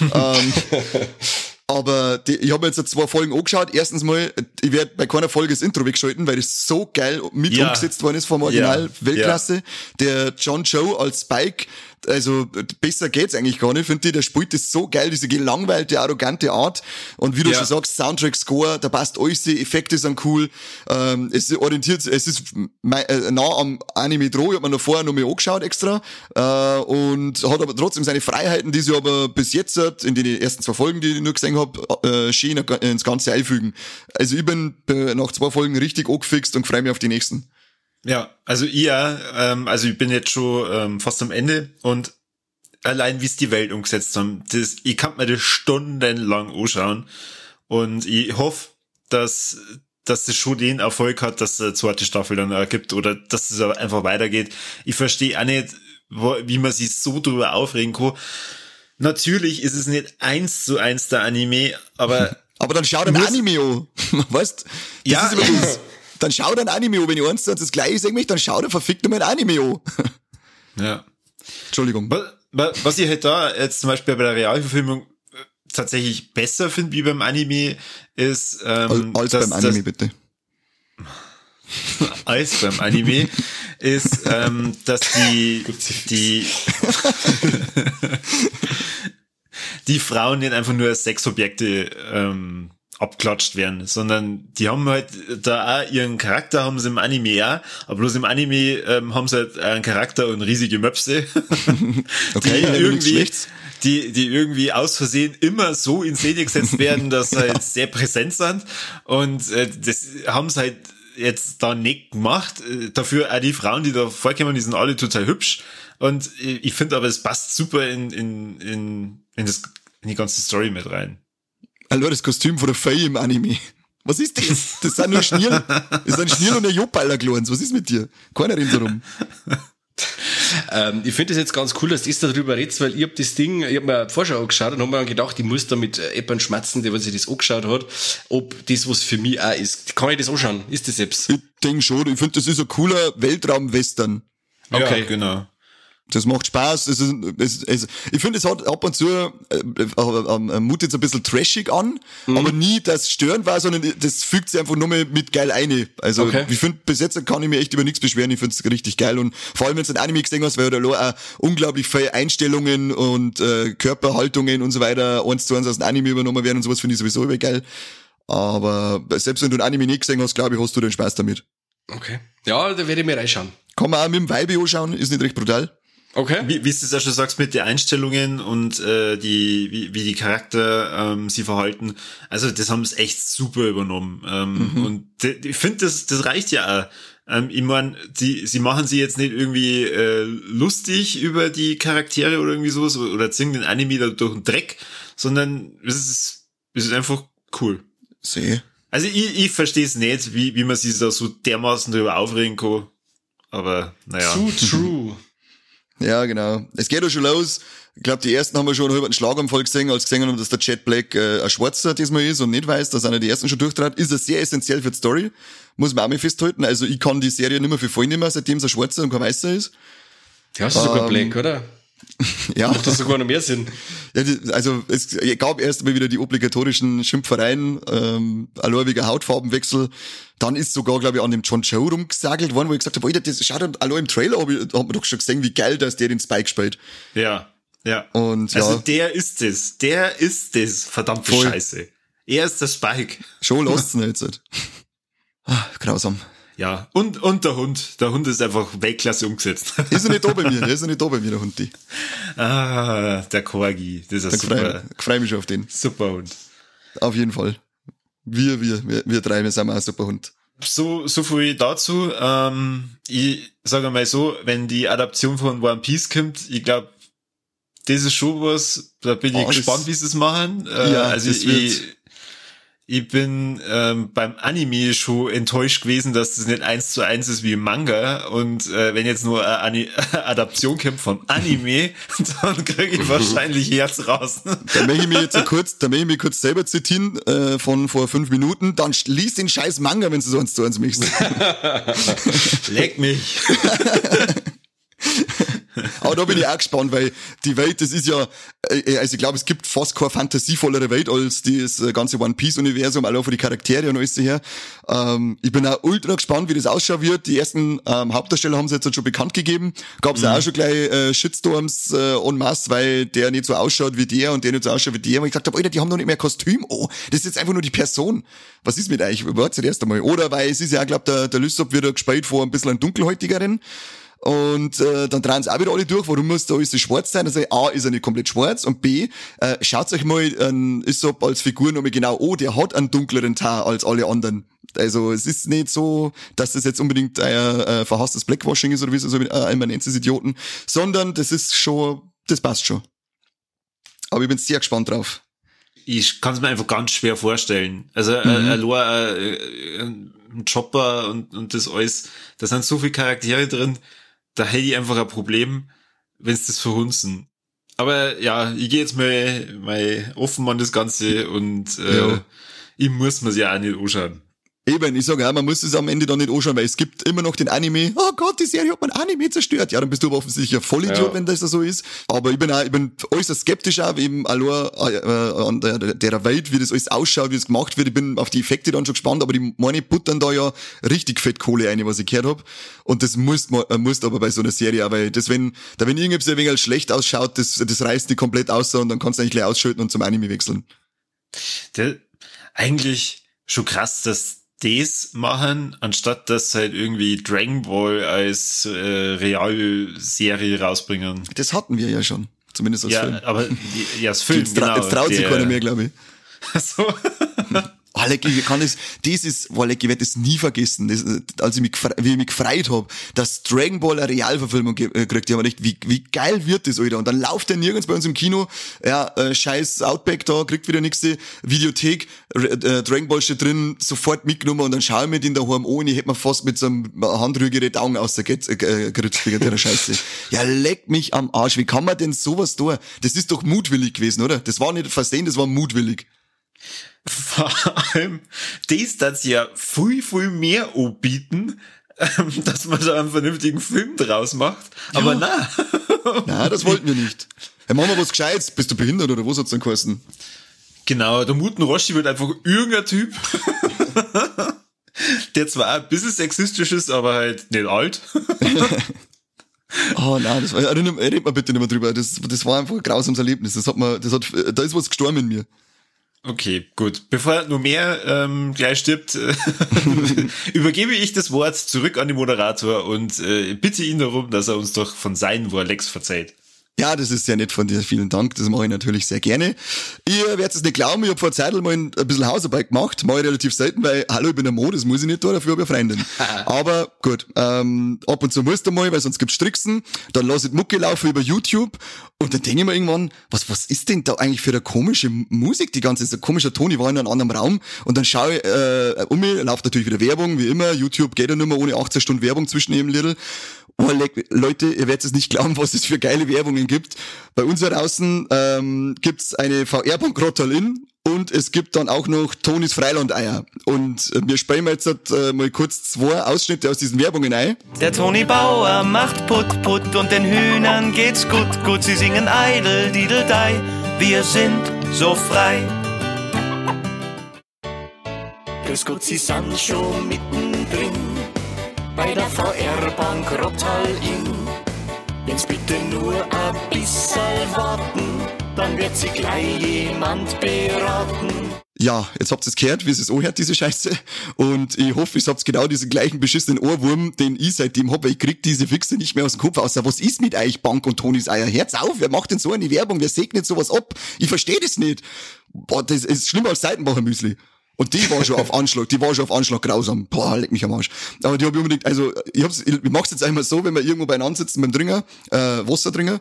ähm, [laughs] aber die, ich habe mir jetzt zwei Folgen angeschaut. Erstens mal, ich werde bei keiner Folge das Intro wegschalten, weil das so geil mit Ja. umgesetzt worden ist vom Original. Ja. Weltklasse. Der John Joe als Spike, also besser geht's eigentlich gar nicht, finde ich. Der spielt das so geil, diese gelangweilte, arrogante Art. Und wie du Ja. schon sagst, Soundtrack, Score, da passt alles, die Effekte sind cool. Ähm, es orientiert, es ist äh, nah am Anime dran. Ich habe mir noch vorher noch mal angeschaut extra. Äh, und hat aber trotzdem seine Freiheiten, die sie aber bis jetzt hat, in den ersten zwei Folgen, die ich nur gesehen habe, äh, schön ins Ganze einfügen. Also ich bin äh, nach zwei Folgen richtig angefixt und freue mich auf die nächsten. Ja, also ihr, ähm, also ich bin jetzt schon ähm, fast am Ende und allein wie es die Welt umgesetzt haben, das, ich kann mir das stundenlang anschauen und ich hoffe, dass dass das schon den Erfolg hat, dass es eine zweite Staffel dann auch gibt oder dass es einfach weitergeht. Ich verstehe auch nicht, wo, wie man sich so drüber aufregen kann. Natürlich ist es nicht eins zu eins der Anime, aber [laughs] Aber dann schau dir ein Anime an. [laughs] Weißt? Das Ja. ist. [laughs] Dann schau dir ein Anime an. Wenn ich eins das gleiche sage, mich, dann schau dir verfickt nochmal ein Anime an. [laughs] ja. Entschuldigung. Wa- wa- Was ich halt da jetzt zum Beispiel bei der Realverfilmung äh, tatsächlich besser finde wie beim Anime ist ähm, Als dass- beim Anime, dass- bitte. [laughs] als beim Anime ist, ähm, dass die die [laughs] die Frauen nicht einfach nur als Sexobjekte ähm, abklatscht werden, sondern die haben halt da auch ihren Charakter, haben sie im Anime auch, aber bloß im Anime ähm, haben sie halt einen Charakter und riesige Möpse, [laughs] Okay, die irgendwie, die, die irgendwie aus Versehen immer so in Szene gesetzt [laughs] werden, dass sie halt sehr präsent sind. Und äh, das haben sie halt jetzt da nicht gemacht. Äh, Dafür auch die Frauen, die da vorkommen, die sind alle total hübsch. Und äh, ich finde aber, es passt super in, in, in, in, das, in die ganze Story mit rein. Hallo, das Kostüm von der Faye im Anime. Was ist das? Das sind nur Schnirl. Das sind Schnirl und ein Jobballer Glons. Was ist mit dir? Keiner rennt so rum. ähm, ich finde es jetzt ganz cool, dass du darüber redest, weil ich hab das Ding, ich hab mir eine Vorschau angeschaut und hab mir gedacht, ich muss da mit jemandem schmatzen, der sich das angeschaut hat, ob das was für mich auch ist. Kann ich das anschauen? Ist das selbst? Ich denke schon, ich finde, das ist ein cooler Weltraum-Western. Okay, ja, genau. Das macht Spaß. Es ist, es, es, ich finde, es hat ab und zu äh, äh, äh, mutet ein bisschen trashig an, mhm. aber nie das störend war, sondern das fügt sich einfach nur mit geil ein. Also okay. ich finde, bis jetzt kann ich mir echt über nichts beschweren. Ich finde es richtig geil und vor allem, wenn du ein Anime gesehen hast, weil da auch unglaublich viele Einstellungen und äh, Körperhaltungen und so weiter eins zu eins aus dem Anime übernommen werden und sowas finde ich sowieso immer geil. Aber selbst wenn du ein Anime nicht gesehen hast, glaube ich, hast du den Spaß damit. Okay. Ja, da werde ich mir reinschauen. Kann man auch mit dem Vibe anschauen, ist nicht recht brutal. Okay. Wie, wie du es ja schon sagst mit den Einstellungen und äh, die, wie, wie die Charakter ähm, sie verhalten. Also das haben sie echt super übernommen. Ähm, mhm. Und ich finde, das, das reicht ja auch. Ähm, ich meine, sie machen sie jetzt nicht irgendwie äh, lustig über die Charaktere oder irgendwie sowas oder ziehen den Anime da durch den Dreck, sondern es ist, es ist einfach cool. Sehe. Also ich, ich verstehe es nicht, wie, wie man sich da so dermaßen darüber aufregen kann. Aber naja. Too true. [laughs] Ja, genau. Es geht auch schon los. Ich glaube, die ersten haben wir schon über den Schlaganfall gesehen, als gesehen haben, dass der Jet Black äh, ein Schwarzer diesmal ist und nicht weiß, dass einer die ersten schon durchtrat. Ist er sehr essentiell für die Story. Muss man auch mal festhalten. Also ich kann die Serie nicht mehr für voll nehmen, seitdem es ein Schwarzer und kein Weißer ist. Ja, hast du sogar ähm, Black, oder? Ja. Macht das sogar noch mehr Sinn. Ja, also es gab erst mal wieder die obligatorischen Schimpfereien, ähm, allein wegen Hautfarbenwechsel. Dann ist sogar, glaube ich, an dem John Joe rumgesagelt worden, wo ich gesagt habe, Alter, das schaut allein im Trailer, hab ich, hat man doch schon gesehen, wie geil, dass der den Spike spielt. Ja, ja. Und, ja. Also der ist es. Der ist es. Verdammte Voll. Scheiße. Er ist der Spike. Schon lasst's nicht. ah, grausam. Ja, und, und der Hund. Der Hund ist einfach Weltklasse umgesetzt. [laughs] Ist er nicht da bei mir? Der ist er nicht da bei mir, der Hund. Die. Ah, der Korgi. Das ist ein super. Ich freue mich schon auf den. Super Hund. Auf jeden Fall. Wir, wir, wir, wir drei, wir sind auch ein super Hund. So, so viel dazu. Ähm, ich sage mal so, wenn die Adaption von One Piece kommt, ich glaube, das ist schon was, da bin ich oh, gespannt, wie sie es machen. Äh, ja, also ich, ich bin ähm, beim Anime schon enttäuscht gewesen, dass das nicht eins zu eins ist wie Manga. Und äh, wenn jetzt nur eine [laughs] Adaption kommt von Anime, [laughs] dann kriege ich wahrscheinlich Herz raus. [laughs] Da möchte ich mich jetzt kurz, da möchte ich mich kurz selber zitieren äh, von vor fünf Minuten. Dann lies den scheiß Manga, wenn du so eins zu eins möchtest. Leck mich. Aber da bin ich auch gespannt, weil die Welt, das ist ja, äh, also ich glaube, es gibt fast keine fantasievollere Welt als das äh, ganze One Piece Universum, allein für die Charaktere und alles her. Ähm, ich bin auch ultra gespannt, wie das ausschauen wird. Die ersten ähm, Hauptdarsteller haben sie jetzt halt schon bekannt gegeben. Gab es mhm. auch schon gleich äh, Shitstorms äh, en masse, weil der nicht so ausschaut wie der und der nicht so ausschaut wie der. Und ich gesagt habe, Alter, die haben doch nicht mehr Kostüm. Oh, das ist jetzt einfach nur die Person. Was ist mit euch? Wartet erst einmal. Oder weil es ist ja, glaube der, der Lysop wird ja gespielt vor ein bisschen einem dunkelhäutigeren. Und äh, dann drehen sie auch wieder alle durch, warum muss da alles so schwarz sein? Also A, ist er nicht komplett schwarz und B, äh, schaut euch mal ähm, ist so als Figur nochmal genau, oh, der hat einen dunkleren Tar als alle anderen. Also es ist nicht so, dass das jetzt unbedingt ein äh, verhasstes Blackwashing ist oder wie es so äh, immer nennt, Idioten, sondern das ist schon, das passt schon. Aber ich bin sehr gespannt drauf. Ich kann es mir einfach ganz schwer vorstellen. Also äh, mhm. äh, äh, äh, ein Chopper und, und das alles, da sind so viele Charaktere drin, da hätte ich einfach ein Problem, wenn es das verhunzen. Aber ja, ich gehe jetzt mal, mal offen an das Ganze und äh, ja. ich muss mir's ja auch nicht anschauen. Eben, ich sage auch, man muss es am Ende dann nicht anschauen, weil es gibt immer noch den Anime, oh Gott, die Serie hat mein Anime zerstört. Ja, dann bist du aber offensichtlich ein Vollidiot, ja. wenn das so ist. Aber ich bin auch, ich bin äußerst skeptisch auch, eben allein äh, an der, der Welt, wie das alles ausschaut, wie es gemacht wird. Ich bin auf die Effekte dann schon gespannt, aber die meine puttern da ja richtig fett Kohle ein, was ich gehört hab. Und das muss, äh, muss aber bei so einer Serie auch, weil das, wenn, da wenn irgendwas ein wenig schlecht ausschaut, das, das reißt die komplett aus und dann kannst du eigentlich gleich ausschalten und zum Anime wechseln. Der, eigentlich schon krass, dass das machen, anstatt dass halt irgendwie Dragon Ball als äh, Realserie rausbringen. Das hatten wir ja schon, zumindest als ja, Film. Aber ja, als [laughs] Film, jetzt, genau. Jetzt traut sich keiner mehr, glaube ich. [laughs] so. Oh, leck, ich kann das, das ist, oh, leck, ich werde das nie vergessen, das, als ich mich, wie ich mich gefreut habe, dass Dragon Ball eine Realverfilmung äh, kriegt. Ich habe gedacht, wie, wie geil wird das, Alter? Und dann läuft der nirgends bei uns im Kino, ja, äh, scheiß Outback da, kriegt wieder nächste Videothek, äh, Dragon Ball steht drin, sofort mitgenommen und dann schaue ich mir den daheim an, ich hätte mir fast mit so einem Handrüge die Augen aus der äh, wegen der Scheiße. [laughs] Ja, leck mich am Arsch, wie kann man denn sowas tun? Das ist doch mutwillig gewesen, oder? Das war nicht versehen, das war mutwillig. Vor allem, das das ja viel, viel mehr anbieten, ähm, dass man da einen vernünftigen Film draus macht. Aber ja. na. [laughs] Na, das wollten wir nicht. Hey, machen wir was Gescheites. Bist du behindert oder was hat's denn geheißen? Genau, der Muten Roshi wird einfach irgendein Typ, [laughs] der zwar ein bisschen sexistisch ist, aber halt nicht alt. Oh [laughs] nein, das war, erinnert, erinnert mal bitte nicht mehr drüber. Das, das war einfach ein grausames Erlebnis. Das hat man, das hat, da ist was gestorben in mir. Okay, gut. Bevor nur mehr ähm, gleich stirbt, äh, [laughs] übergebe ich das Wort zurück an den Moderator und äh, bitte ihn darum, dass er uns doch von seinen Warlex verzeiht. Ja, das ist sehr nett von dir. Vielen Dank. Das mache ich natürlich sehr gerne. Ihr werdet es nicht glauben, ich habe vor Zeit mal ein bisschen Hausarbeit gemacht. Mache ich relativ selten, weil, hallo, ich bin ein Mo, das muss ich nicht tun, dafür habe ich eine Freundin. [laughs] Aber gut, ähm, ab und zu musst du mal, weil sonst gibt's Stricksen. Dann lass ich Mucke laufen über YouTube. Und dann denke ich mir irgendwann, was, was ist denn da eigentlich für eine komische Musik? Die ganze, ist ein komischer Ton, ich war in einem anderen Raum. Und dann schaue ich äh, um mich, läuft natürlich wieder Werbung, wie immer. YouTube geht ja nur mehr ohne 18 Stunden Werbung zwischen jedem Little. Oh, Leute, ihr werdet es nicht glauben, was es für geile Werbungen gibt. Bei uns draußen ähm, gibt's eine VR-Bankrotterlin und es gibt dann auch noch Tonis Freilandeier. Und äh, wir spielen jetzt äh, mal kurz zwei Ausschnitte aus diesen Werbungen ein. Der Toni Bauer macht Put Put und den Hühnern geht's gut, gut. Sie singen Eidel, Didel, Dei. Wir sind so frei. Grüß Gott, Sie sind schon mittendrin bei der VR Bankrottal in. Wenn's bitte nur ein bisschen warten, dann wird sie gleich jemand beraten. Ja, jetzt habt ihr es gehört, wie es auch hört, diese Scheiße. Und ich hoffe, ich habt genau diesen gleichen beschissenen Ohrwurm, den ich seitdem hab, weil ich krieg diese Fixe nicht mehr aus dem Kopf aus. Was ist mit euch Bank und Tonis Eier? Herz auf, wer macht denn so eine Werbung? Wer segnet sowas ab? Ich verstehe das nicht. Boah, das ist schlimmer als Seitenbacher Müsli. Und die war schon auf Anschlag, die war schon auf Anschlag grausam. Boah, leck mich am Arsch. Aber die habe ich unbedingt, also ich hab's, ich mach's jetzt einmal so, wenn wir irgendwo beieinander sitzen beim Dringer, äh, Wasserdringer,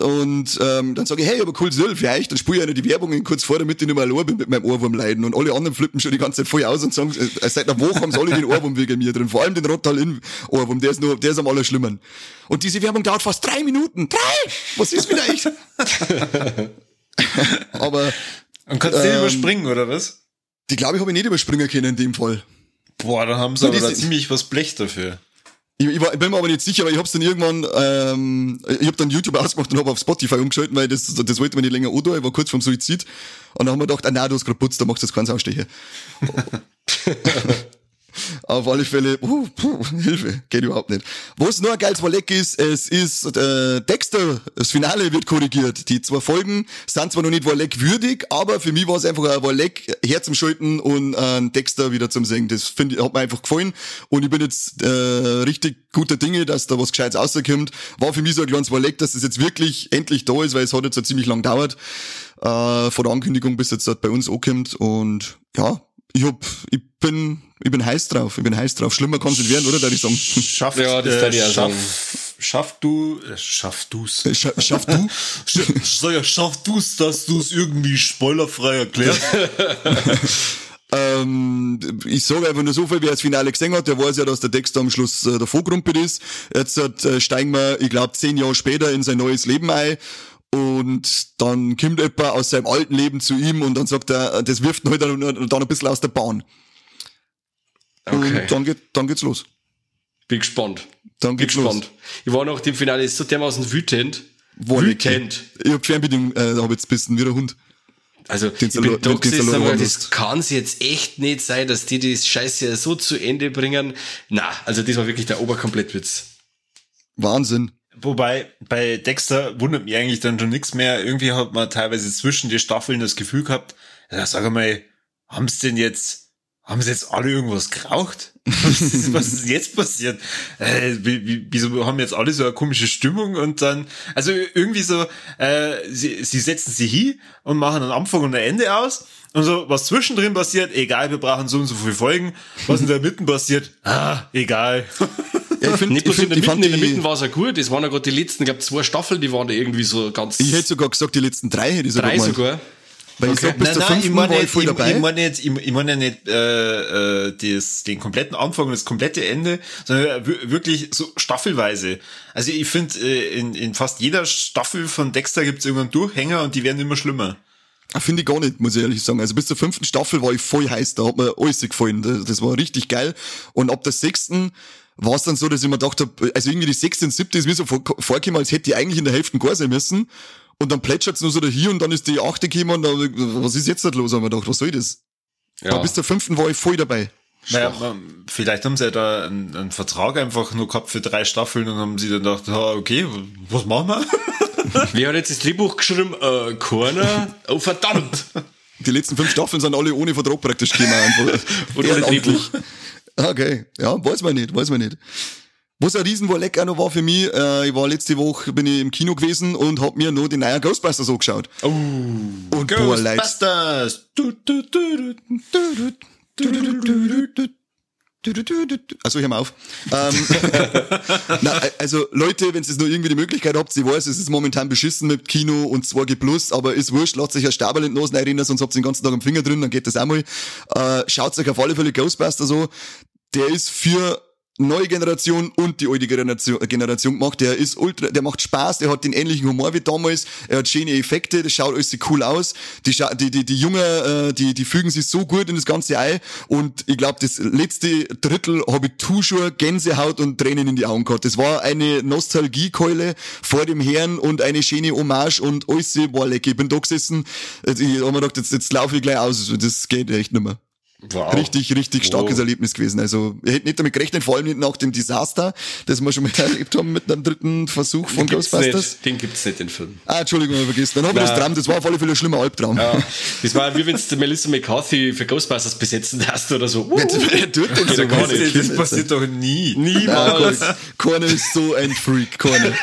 und ähm, dann sage ich, hey, aber cool für euch, dann spiele ich einer die Werbungen kurz vor, damit ich nicht mehr allein bin mit meinem Ohrwurm leiden. Und alle anderen flippen schon die ganze Zeit voll aus und sagen, äh, seit einer Woche haben sie alle den Ohrwurm wegen mir drin. Vor allem den Rottal-In-Ohrwurm, der ist nur, der ist am allerschlimmern. Und diese Werbung dauert fast drei Minuten. Drei! Was ist mit euch? [laughs] aber. Und kannst du ähm, den überspringen, oder was? Die glaube ich habe ich nicht überspringen können in dem Fall. Boah, da haben sie aber da ziemlich was Blech dafür. Ich, ich, war, ich bin mir aber nicht sicher, weil ich hab's dann irgendwann, ähm, ich hab dann YouTube ausgemacht und hab auf Spotify umgeschalten, weil das, das wollte man nicht länger oder ich war kurz vorm Suizid. Und dann haben wir gedacht, ah nein, du hast gerade putzt, da machst du jetzt keinen Ausstecher. [laughs] Auf alle Fälle, uh, puh, Hilfe, geht überhaupt nicht. Was nur ein geiles Walleck ist, es ist äh, Dexter, das Finale wird korrigiert. Die zwei Folgen sind zwar noch nicht Walleck würdig, aber für mich war es einfach ein Walleck her und ein Dexter wieder zum Singen. Das finde hat mir einfach gefallen und ich bin jetzt äh, richtig guter Dinge, dass da was Gescheites rauskommt. War für mich so ein kleines Walleck, dass es das jetzt wirklich endlich da ist, weil es hat jetzt so ziemlich lang gedauert äh, von der Ankündigung bis jetzt bei uns ankommt und ja, ich hab, ich bin, ich bin heiß drauf, ich bin heiß drauf. Schlimmer kann es nicht werden, oder, da ich sagen? Schaff, ja, das äh, ich schaff, schaff du, äh, schaff du's. Äh, schaff, schaff du? [laughs] Sag ja, schaff du's, dass du's irgendwie spoilerfrei erklärst. [laughs] Ähm, ich sage einfach nur so viel, wer das Finale gesehen hat, der weiß ja, dass der Text am Schluss äh, der Vorgrumpel ist. Jetzt äh, steigen wir, ich glaube, zehn Jahre später in sein neues Leben ein und dann kommt jemand aus seinem alten Leben zu ihm und dann sagt er, das wirft ihn halt dann, dann ein bisschen aus der Bahn. Okay. Und dann, geht, dann geht's los. Bin gespannt. Dann geht's Bin gespannt. Los. Ich war noch dem Finale ist so dermaßen wütend. War wütend. Ich hab Fernbedienung, äh, hab jetzt bisschen wie der Hund. Also, den ich bin da gesessen, aber das kann's jetzt echt nicht sein, dass die das Scheiße so zu Ende bringen. Na, also das war wirklich der Oberkomplettwitz. Wahnsinn. Wobei, bei Dexter wundert mich eigentlich dann schon nichts mehr. Irgendwie hat man teilweise zwischen den Staffeln das Gefühl gehabt, ja, sag mal, haben's denn jetzt, haben sie jetzt alle irgendwas geraucht? [laughs] Was ist, was ist jetzt passiert? Äh, wie, wie, wieso haben jetzt alle so eine komische Stimmung und dann, also irgendwie so, äh, sie, sie setzen sie hin und machen einen Anfang und ein Ende aus und so, was zwischendrin passiert, egal, wir brauchen so und so viele Folgen. Was in der Mitte passiert, ah, egal. [laughs] Ja, ich [laughs] finde, Nicht ich, bloß in find, der Mitte, in der die, Mitte war es ja gut. Das waren ja gerade die letzten, ich glaube zwei Staffeln, die waren da irgendwie so ganz ich hätte sogar gesagt, die letzten drei hätte ich sogar drei gemeint. sogar. Weil ich sag, bis zur fünften war ich voll ich, dabei. ich meine jetzt, ich, ich meine ja nicht äh, äh, das, den kompletten Anfang und das komplette Ende, sondern wir- wirklich so staffelweise. Also ich finde, äh, in, in fast jeder Staffel von Dexter gibt es irgendeinen Durchhänger und die werden immer schlimmer. Ah, Finde ich gar nicht, muss ich ehrlich sagen. Also bis zur fünften Staffel war ich voll heiß, da hat mir alles gefallen. Das, das war richtig geil. Und ab der sechsten war es dann so, dass ich mir gedacht habe, also irgendwie die sechste und siebte ist mir so vor- vorgekommen, als hätte die eigentlich in der Hälfte gar sein müssen. Und dann plätschert's nur so dahin und dann ist die achte gekommen und dann, was ist jetzt nicht los? Haben wir gedacht, was soll das? Ja. Aber bis zur fünften war ich voll dabei. Naja, man- vielleicht haben sie ja da einen, einen Vertrag einfach nur gehabt für drei Staffeln und haben sie dann gedacht, ah, okay, was machen wir? [laughs] Wer hat jetzt das Drehbuch geschrieben? Äh, Corner. Oh, verdammt. Die letzten fünf Staffeln sind alle ohne Vertrag praktisch gekommen. [laughs] Ohne Ehrenamtlich. Okay, ja, weiß man nicht, weiß man nicht. Was ein Riesenwolleck auch noch war für mich, äh, ich war letzte Woche, bin ich im Kino gewesen und hab mir noch die neuen Ghostbusters angeschaut. Oh. Und. Ghostbusters! Also, ich hör mal auf. Ähm, na, also Leute, wenn ihr nur irgendwie die Möglichkeit habt, ich weiß, es ist momentan beschissen mit Kino und 2G Plus, aber ist wurscht, lasst euch ein Stabel in die Nase reinrennen, sonst habt ihr den ganzen Tag am Finger drin, dann geht das auch mal. Äh, schaut euch auf alle Fälle Ghostbusters so. Der ist für neue Generation und die alte Generation, gemacht. Der ist ultra, der macht Spaß, der hat den ähnlichen Humor wie damals, er hat schöne Effekte, das schaut alles cool aus. Die, die, die, die Jungen, äh, die, die fügen sich so gut in das ganze Ei und ich glaube, das letzte Drittel habe ich tu schon Gänsehaut und Tränen in die Augen gehabt. Das war eine Nostalgiekeule vor dem Herrn und eine schöne Hommage und alles war lecker. Ich bin da gesessen, also ich hab mir gedacht, jetzt, jetzt laufe ich gleich aus, das geht echt nicht mehr. Wow. Richtig, richtig starkes Wow. Erlebnis gewesen. Also, ich hätte nicht damit gerechnet, vor allem nicht nach dem Desaster, das wir schon mal [laughs] erlebt haben mit einem dritten Versuch von Den gibt's Ghostbusters. nicht. Den gibt's nicht, den Film. Ah, Entschuldigung, ich vergessen. Dann habe ich das. Traum, das war auf alle Fälle ein schlimmer Albtraum. Ja, das war wie wenn du Melissa McCarthy für Ghostbusters besetzen hast oder so. Uh, Wer tut denn so gar nicht. Das passiert doch nie. Ja, niemals. Korne ist so ein Freak, Korne. [laughs]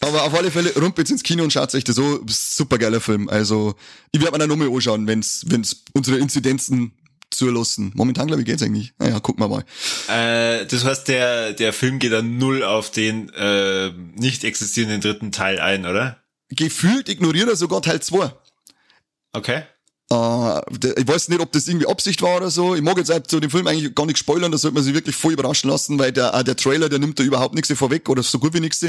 Aber auf alle Fälle, rumpelt ins Kino und schaut euch das so, super geiler Film. Also, ich werde mir dann nochmal anschauen, wenn's, wenn's unsere Inzidenzen zulassen. Momentan, glaube ich, geht's eigentlich. Naja, gucken wir mal. Äh, das heißt, der, der Film geht dann null auf den äh, nicht existierenden dritten Teil ein, oder? Gefühlt ignoriert er sogar Teil 2. Okay. Der- ich weiß nicht, ob das irgendwie Absicht war oder so. Ich mag jetzt halt so den Film eigentlich gar nicht spoilern, da sollte man sich wirklich voll überraschen lassen, weil der, der Trailer, der nimmt da überhaupt nichts vorweg oder so gut wie nichts.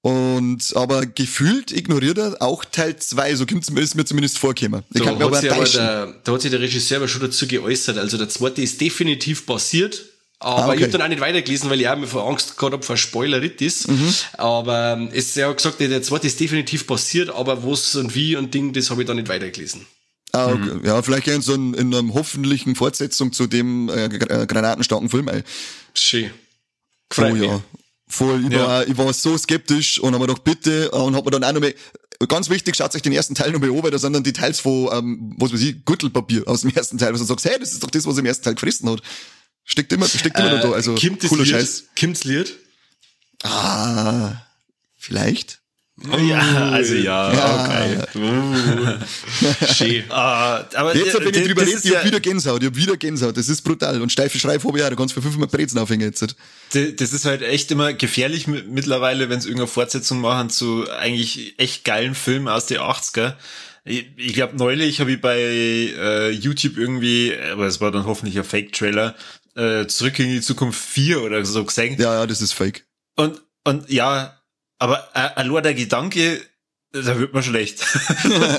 Und, aber gefühlt ignoriert er auch Teil 2, so kommt's mir, ist mir zumindest vorgekommen. Ich Da hat, aber sich aber der, da hat sich der Regisseur aber schon dazu geäußert. Also der zweite ist definitiv passiert. Aber Ah, okay. ich habe dann auch nicht weitergelesen, weil ich auch mir vor Angst gehabt habe vor Spoileritis. Mhm. Aber ähm, es ist ja gesagt, der zweite ist definitiv passiert, aber was und wie und Ding, das habe ich dann nicht weitergelesen. Ah, okay. Ja, vielleicht so in, in einer hoffentlichen Fortsetzung zu dem äh, äh, granatenstarken Film. Ey. Schön. Oh Gefreut mich. ja. Voll, ich, Ja. war, ich war so skeptisch und hab mir gedacht, bitte, und hab mir dann auch noch mal, ganz wichtig, schaut euch den ersten Teil noch mal an, weil da sind dann Details von, ähm, was weiß ich, Gürtelpapier aus dem ersten Teil, was du sagst, hey, das ist doch das, was im ersten Teil gefressen hat. Steckt immer, steckt immer noch da, also cooler Lied? Scheiß. Kommt's Lied? Ah, vielleicht? Ja, also ja, Ja. okay. Schön. [laughs] Ah, aber Jetzt, wenn ich drüber rede, ich hab ja- wieder Gänsehaut, ich hab wieder Gänsehaut, das ist brutal. Und steife Schreib habe ich auch, da kannst du für fünfmal Brezen aufhängen jetzt. Das ist halt echt immer gefährlich mi- mittlerweile, wenn es irgendeine Fortsetzung machen zu eigentlich echt geilen Filmen aus den 80er. Ich, ich glaube, neulich habe ich bei äh, YouTube irgendwie, aber es war dann hoffentlich ein Fake-Trailer, äh, Zurück in die Zukunft 4 oder so gesehen. Ja, ja, das ist fake. Und, und ja, aber äh, allein der Gedanke, da wird man schlecht. [laughs]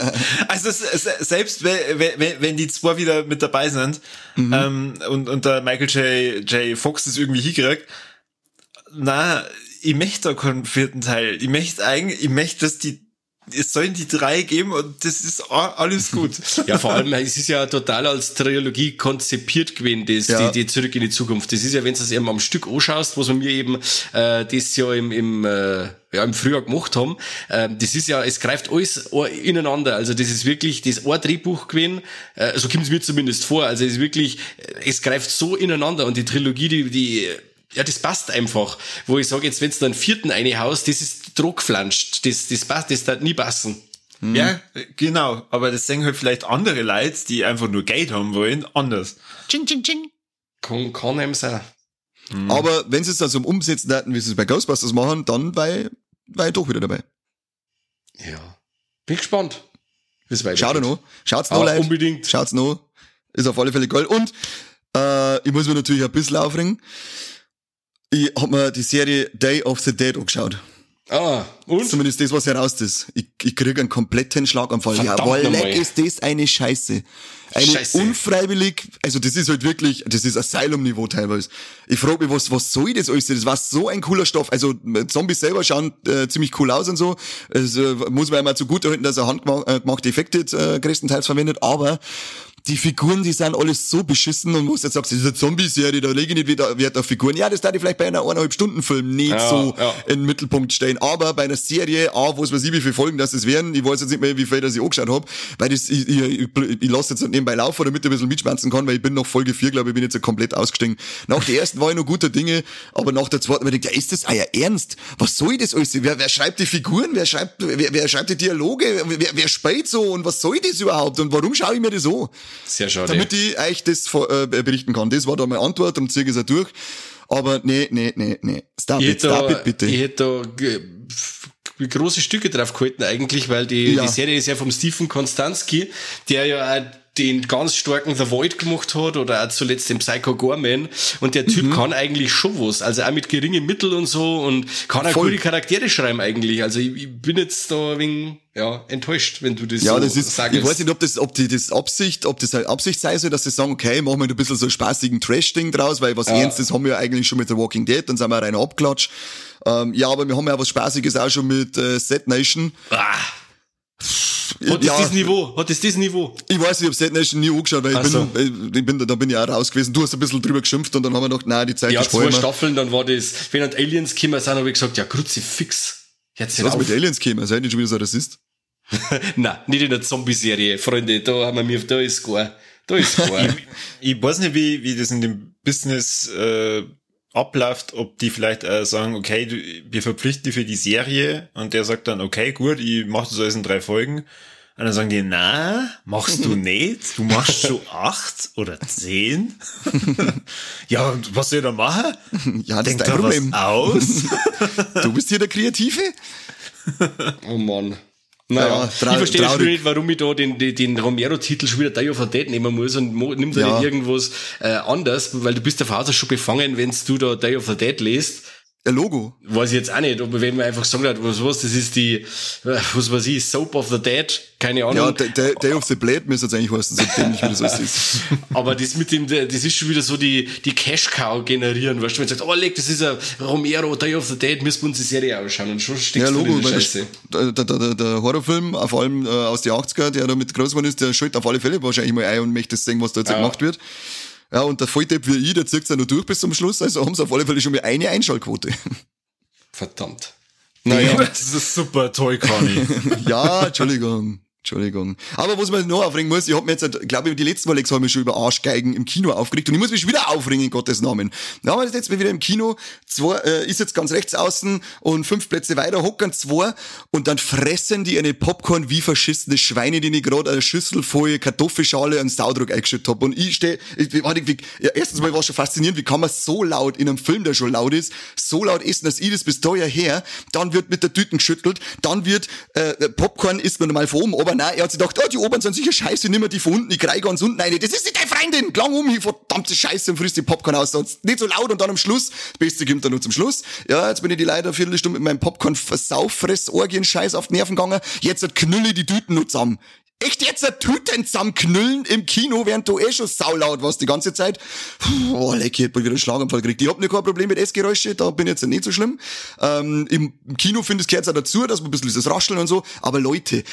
[laughs] also selbst wenn, wenn, die zwei wieder mit dabei sind ähm, und, und der Michael J. J. Fox das irgendwie hinkriegt, na, ich möchte da keinen vierten Teil. Ich möchte eigentlich, ich möchte, dass die es sollen die drei geben und das ist alles gut. [laughs] Ja, vor allem, es ist ja total als Trilogie konzipiert gewesen, das, Ja. die, die Zurück in die Zukunft. Das ist ja, wenn du es eben am Stück anschaust, was wir mir eben äh, das Jahr im, im, äh, ja, im Frühjahr gemacht haben, ähm, das ist ja, es greift alles ineinander. Also das ist wirklich das ein Drehbuch gewesen, äh, so kommt es mir zumindest vor. Also es ist wirklich, äh, es greift so ineinander und die Trilogie, die, die ja, das passt einfach. Wo ich sage, jetzt, wenn du da einen vierten reinhaust, das ist druckflanscht. Das, das passt, das darf nie passen. Ja, genau. Aber das sehen halt vielleicht andere Leute, die einfach nur Geld haben wollen, anders. Ching, ching, ching. Kann, kann einem sein. Aber wenn sie es dann so umsetzen hätten, wie sie es bei Ghostbusters machen, dann war ich, war ich doch wieder dabei. Ja. Bin gespannt. Schaut noch. Schaut's noch, Ah, Leute. unbedingt. Schaut's noch. Ist auf alle Fälle geil. Und äh, ich muss mir natürlich ein bisschen aufregen. Ich hab mir die Serie Day of the Dead angeschaut. Ah, und? Zumindest das, was heraus ist. Ich, ich krieg einen kompletten Schlaganfall. Verdammt Jawohl, leck ist das eine Scheiße. Eine Scheiße. unfreiwillig, also das ist halt wirklich, das ist Asylum-Niveau teilweise. Ich frage mich, was, was soll das alles? Das war so ein cooler Stoff. Also Zombies selber schauen äh, ziemlich cool aus und so. Es äh, muss man einmal zugute halten, dass er handgemachte Effekte äh, größtenteils verwendet, aber die Figuren, die sind alles so beschissen und was jetzt sagst, das ist eine Zombie-Serie, da lege ich nicht wieder Wert auf Figuren. Ja, das darf ich vielleicht bei einer eineinhalb Stunden Film nicht Ja, so ja. in den Mittelpunkt stellen. Aber bei einer Serie, A, wo es weiß ich, wie viele Folgen das es werden, ich weiß jetzt nicht mehr, wie viel das ich angeschaut habe, weil das, ich, ich, ich, ich lasse jetzt nebenbei laufen, damit ich ein bisschen mitschmerzen kann, weil ich bin noch Folge 4, glaube ich, bin jetzt so komplett ausgestiegen. Nach der ersten war ich noch guter Dinge, aber nach der zweiten ich gedacht, ja, ist das euer Ernst? Was soll das alles? Wer, wer schreibt die Figuren? Wer schreibt, wer, wer schreibt die Dialoge? Wer, wer spielt so? Und was soll das überhaupt? Und warum schaue ich mir das an? Sehr schade. damit ich euch das äh, berichten kann. Das war da meine Antwort, darum ziehe ich es auch durch. Aber nee, nee, nee, nee. Stop ich it, hätte stop da, it, bitte. ich hätte da große Stücke drauf gehalten eigentlich, weil die, Ja. die Serie ist ja vom Stephen Konstanski, der ja auch den ganz starken The Void gemacht hat oder auch zuletzt den Psycho Gorman und der Mhm. Typ kann eigentlich schon was, also auch mit geringen Mitteln und so und kann auch Voll. gute Charaktere schreiben eigentlich, also ich, ich bin jetzt da ein wenig, ja, enttäuscht, wenn du das ja, so das ist, sagst. ich weiß nicht, ob das, ob die, das Absicht, ob das halt Absicht sei soll, dass sie sagen, okay, machen wir ein bisschen so einen spaßigen Trash-Ding draus, weil was Ernstes haben wir ja eigentlich schon mit The Walking Dead, dann sind wir rein abklatscht. Ähm, ja, aber wir haben ja was Spaßiges auch schon mit äh, Set Nation. Ah, hat ja, das Niveau? Hat das das Niveau? ich weiß, ich habe Set Nation nie angeschaut, weil ich so. bin, äh, ich bin, da bin ich auch raus gewesen. Du hast ein bisschen drüber geschimpft und dann haben wir gedacht, nein, die Zeit Ja, ist zwei voll. Staffeln, dann war das, wenn halt Aliens gekommen sind, habe ich gesagt, ja, Kruzifix. Jetzt Was auf. mit Aliens käme, seid ihr schon wieder so Rassist? [laughs] Nein, nicht in der Zombie-Serie, Freunde, da haben wir mir, da ist gar, da ist gar. [laughs] Ich weiß nicht, wie, wie das in dem Business äh, abläuft, ob die vielleicht äh, sagen, okay, du, wir verpflichten dich für die Serie und der sagt dann, okay, gut, ich mach das alles in drei Folgen. Und dann sagen die, na, machst du [laughs] nicht? Du machst schon acht oder zehn? [laughs] ja, und was soll ich da machen? Ja, das Denk ist dein da was Problem. aus? [laughs] Du bist hier der Kreative? oh Mann. Naja, Ja, ich verstehe traurig. nicht, warum ich da den, den, den Romero-Titel schon wieder Day of the Dead nehmen muss und nimm da Ja. nicht irgendwas äh, anders, weil du bist auf Hause schon befangen, wenn du da Day of the Dead liest. Ein Logo. Weiß ich jetzt auch nicht, aber wenn man einfach sagen hat, was was, das ist die, äh, was weiß ich, Soap of the Dead, keine Ahnung. Ja, Day, Day of the Blade müsste es eigentlich heißen, so dämlich wie das alles [laughs] ist. Aber das mit dem, das ist schon wieder so die, die Cash Cow generieren, weißt du, wenn du sagst, oh, leg, das ist ein Romero, Day of the Dead, müssen wir uns die Serie ausschauen und schon steckst Ja, du Logo, in der weil Scheiße. der, der, der, der Horrorfilm, vor allem äh, aus den 80er, der da mit groß geworden ist, der schaltet auf alle Fälle wahrscheinlich mal ein und möchte sehen, was da jetzt Ja. gemacht wird. Ja, und der Volldepp wie ich, der zieht ja noch durch bis zum Schluss, also haben sie auf alle Fälle schon mal eine Einschaltquote. Verdammt. Naja. Das ist super toll, Conny. [laughs] ja, Entschuldigung. Entschuldigung. Aber was man noch aufregen muss, ich hab mir jetzt, glaube ich, die letzten Mal haben wir schon über Arschgeigen im Kino aufgeregt und ich muss mich wieder aufregen, in Gottes Namen. Da haben wir jetzt wieder im Kino, zwei, äh, ist jetzt ganz rechts außen und fünf Plätze weiter, hockern zwei und dann fressen die eine Popcorn wie verschissene Schweine, die ich gerade eine Schüssel voll Kartoffelschale und Saudruck eingeschüttet hab. Und ich stehe, ich, warte, wie, ja, erstens mal war schon faszinierend, wie kann man so laut in einem Film, der schon laut ist, so laut essen, dass ich das bis daher her, dann wird mit der Tüten geschüttelt, dann wird äh, Popcorn isst man normal von oben, aber nein, er hat sich gedacht, oh, die oberen sind sicher scheiße, nimm mal die von unten, ich kriege ganz unten eine, das ist nicht deine Freundin, klang um, hier verdammte Scheiße und frisst die Popcorn aus, sonst nicht so laut und dann am Schluss, das Beste kommt dann nur zum Schluss, ja, jetzt bin ich die leider eine Viertelstunde mit meinem Popcorn versauffress Orgien-Scheiß auf die Nerven gegangen, jetzt knülle die Tüten nur zusammen. Echt jetzt ein Tüten zusammenknüllen im Kino, während du eh schon saulaut warst die ganze Zeit. Puh, oh, leck, ich hab wieder einen Schlaganfall gekriegt. Ich hab nicht kein Problem mit Essgeräusche, da bin ich jetzt nicht so schlimm. Ähm, Im Kino finde ich, gehört auch dazu, dass man ein bisschen dieses Rascheln und so. Aber Leute,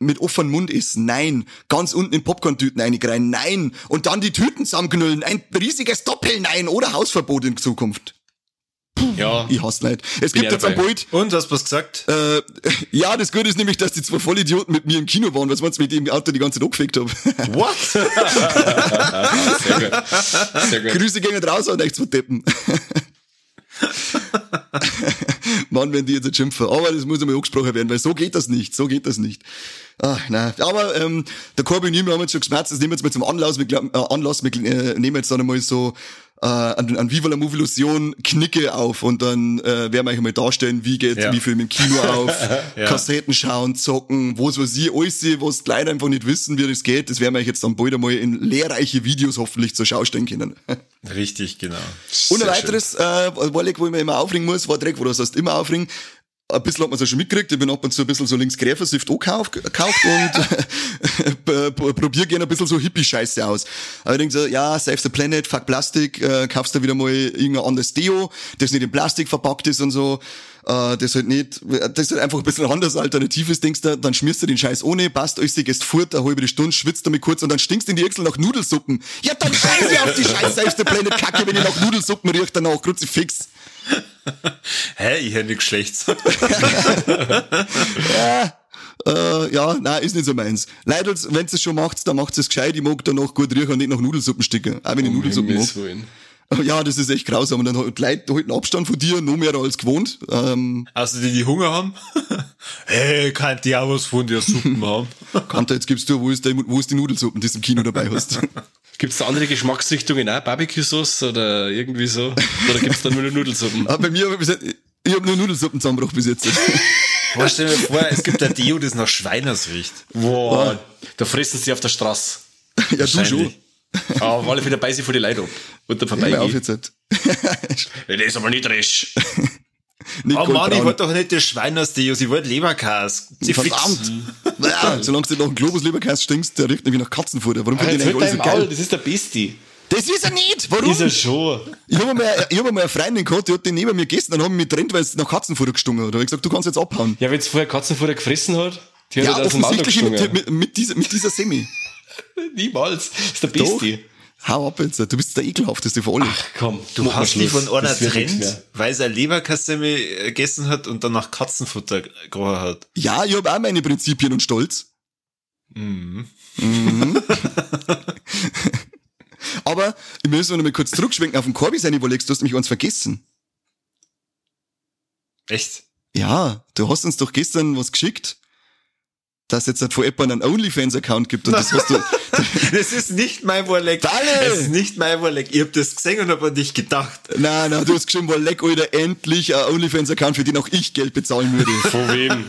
mit offenem Mund essen, nein. Ganz unten in Popcorn-Tüten rein, nein. Und dann die Tüten zusammenknüllen, ein riesiges Doppel-Nein oder Hausverbot in Zukunft. Ja. Ich hasse Leid. Es gibt jetzt ein. Bild, Und, hast du was gesagt? äh, [laughs] ja, das Gute ist nämlich, dass die zwei Vollidioten mit mir im Kino waren, was meinst du, mit dem Auto die ganze Zeit angefickt habe. [laughs] What? [laughs] Sehr gut. Sehr gut. Grüße gehen raus an euch zwei Deppen. [laughs] Mann, wenn die jetzt schimpfen. Aber das muss einmal angesprochen werden, weil so geht das nicht. So geht das nicht. Ach, nein. Aber ähm, der Corby und ich, wir haben jetzt schon geschmerzt, das nehmen wir jetzt mal zum Anlass. Wir, glaub- äh, Anlass, wir äh, nehmen jetzt dann einmal so äh, an, an Viva la Movie Illusion Knicke auf und dann äh, werden wir euch mal darstellen, wie geht Ja. wie Film im Kino auf, [laughs] Ja. Kassetten schauen, zocken, wo was ich alles, was die Leute einfach nicht wissen, wie das geht, das werden wir euch jetzt dann bald einmal in lehrreiche Videos hoffentlich zur Schau stellen können. Richtig, genau. Und ein weiteres, äh, Warleck, wo ich mir immer aufregen muss, war direkt, wo das heißt, immer aufregen. Ein bisschen hat man es ja schon mitgekriegt, ich bin ab und zu ein bisschen so links Gräfersift angekauft gekauft und [laughs] äh, probier gerne ein bisschen so Hippie-Scheiße aus. Aber ich denk so, ja, save the planet, fuck Plastik, äh, kaufst du wieder mal irgendein anderes Deo, das nicht in Plastik verpackt ist und so, äh, das halt nicht, das halt einfach ein bisschen anders alternativ ist, denkst du, dann schmierst du den Scheiß ohne, passt euch, gehst fort, eine halbe Stunde, schwitzt damit kurz und dann stinkst in die Äxel nach Nudelsuppen. Ja, dann scheiße auf die scheiß Save the Planet Kacke, wenn ich nach Nudelsuppen riecht danach, Kruzifix. [laughs] Hä, ich hätte nichts Schlechtes. [laughs] Äh, ja, nein, ist nicht so meins. Leider, wenn es schon macht, dann macht es gescheit. Ich mag danach gut riechen und nicht nach Nudelsuppen sticken. Auch wenn ich Nudelsuppen Himmels mag. Willen. [laughs] Ja, das ist echt grausam. Und dann halt Leute halten Abstand von dir, noch mehr als gewohnt. Ähm, Also die, die Hunger haben? hey, kann die auch was von der Suppen haben? Kante, jetzt gibst du, wo ist, die, wo ist die Nudelsuppen, die du im Kino dabei hast? Gibt's da andere Geschmacksrichtungen auch? Barbecue-Sauce oder irgendwie so? Oder gibt's da nur eine Nudelsuppen? Aber [laughs] bei mir, hab ich bis jetzt- ich habe nur Nudelsuppen zusammengebracht bis jetzt. [laughs] Boah, stell dir vor, es gibt ein Deo, das nach Schweiners riecht. Boah, da fressen sie auf der Straße. [laughs] ja, du schon. Wahrscheinlich. Aber auf alle Fälle beißen sie von die Leute ab. Und dann Hör mal auf vorbei. jetzt. Halt. Das ist aber nicht recht. Nicht Oh Mann, ich goldbraun. wollte doch nicht das Schweiners Deo, ich wollte Leberkas. Sie Verdammt! Ja, solange du nach dem Globus Leberkäse stinkst, der riecht nämlich nach Katzenfutter. Warum Jetzt eigentlich halt alle so geil? das ist der Besti. Das ist er nicht! Warum? Ist er schon. Ich habe mal, ich hab mal eine Freundin gehabt, die hat den neben mir gegessen, dann haben wir mich getrennt, weil es nach Katzenfutter gestunken hat. Da habe ich gesagt, du kannst jetzt abhauen. Ja, wenn's vorher Katzenfutter gefressen hat, die hat Ja, dem Maul offensichtlich mit, gestungen. mit, mit, dieser, mit dieser Semi. [laughs] Niemals. Das ist der Doch. Hau ab jetzt, du bist der ekelhafteste von allen. Komm, Du mach hast die Schluss. von einer trennt, weil sie eine Leberkassemme gegessen hat und dann nach Katzenfutter gerochen hat. Ja, ich habe auch meine Prinzipien und Stolz. Mhm. [laughs] [laughs] Aber ich muss noch mal kurz zurückschwenken auf den Korbi sein, überlegst, du hast nämlich eins vergessen. Echt? Ja, du hast uns doch gestern was geschickt, dass es jetzt halt von Apple einen OnlyFans-Account gibt und das hast du, [laughs] [laughs] Das ist nicht mein Warleck. Dalle! Das ist nicht mein Warleck. Ich hab das gesehen und hab an dich gedacht. nein, nein, du hast geschrieben, war leck, Alter, endlich ein OnlyFans-Account, für den auch ich Geld bezahlen würde. Von wem?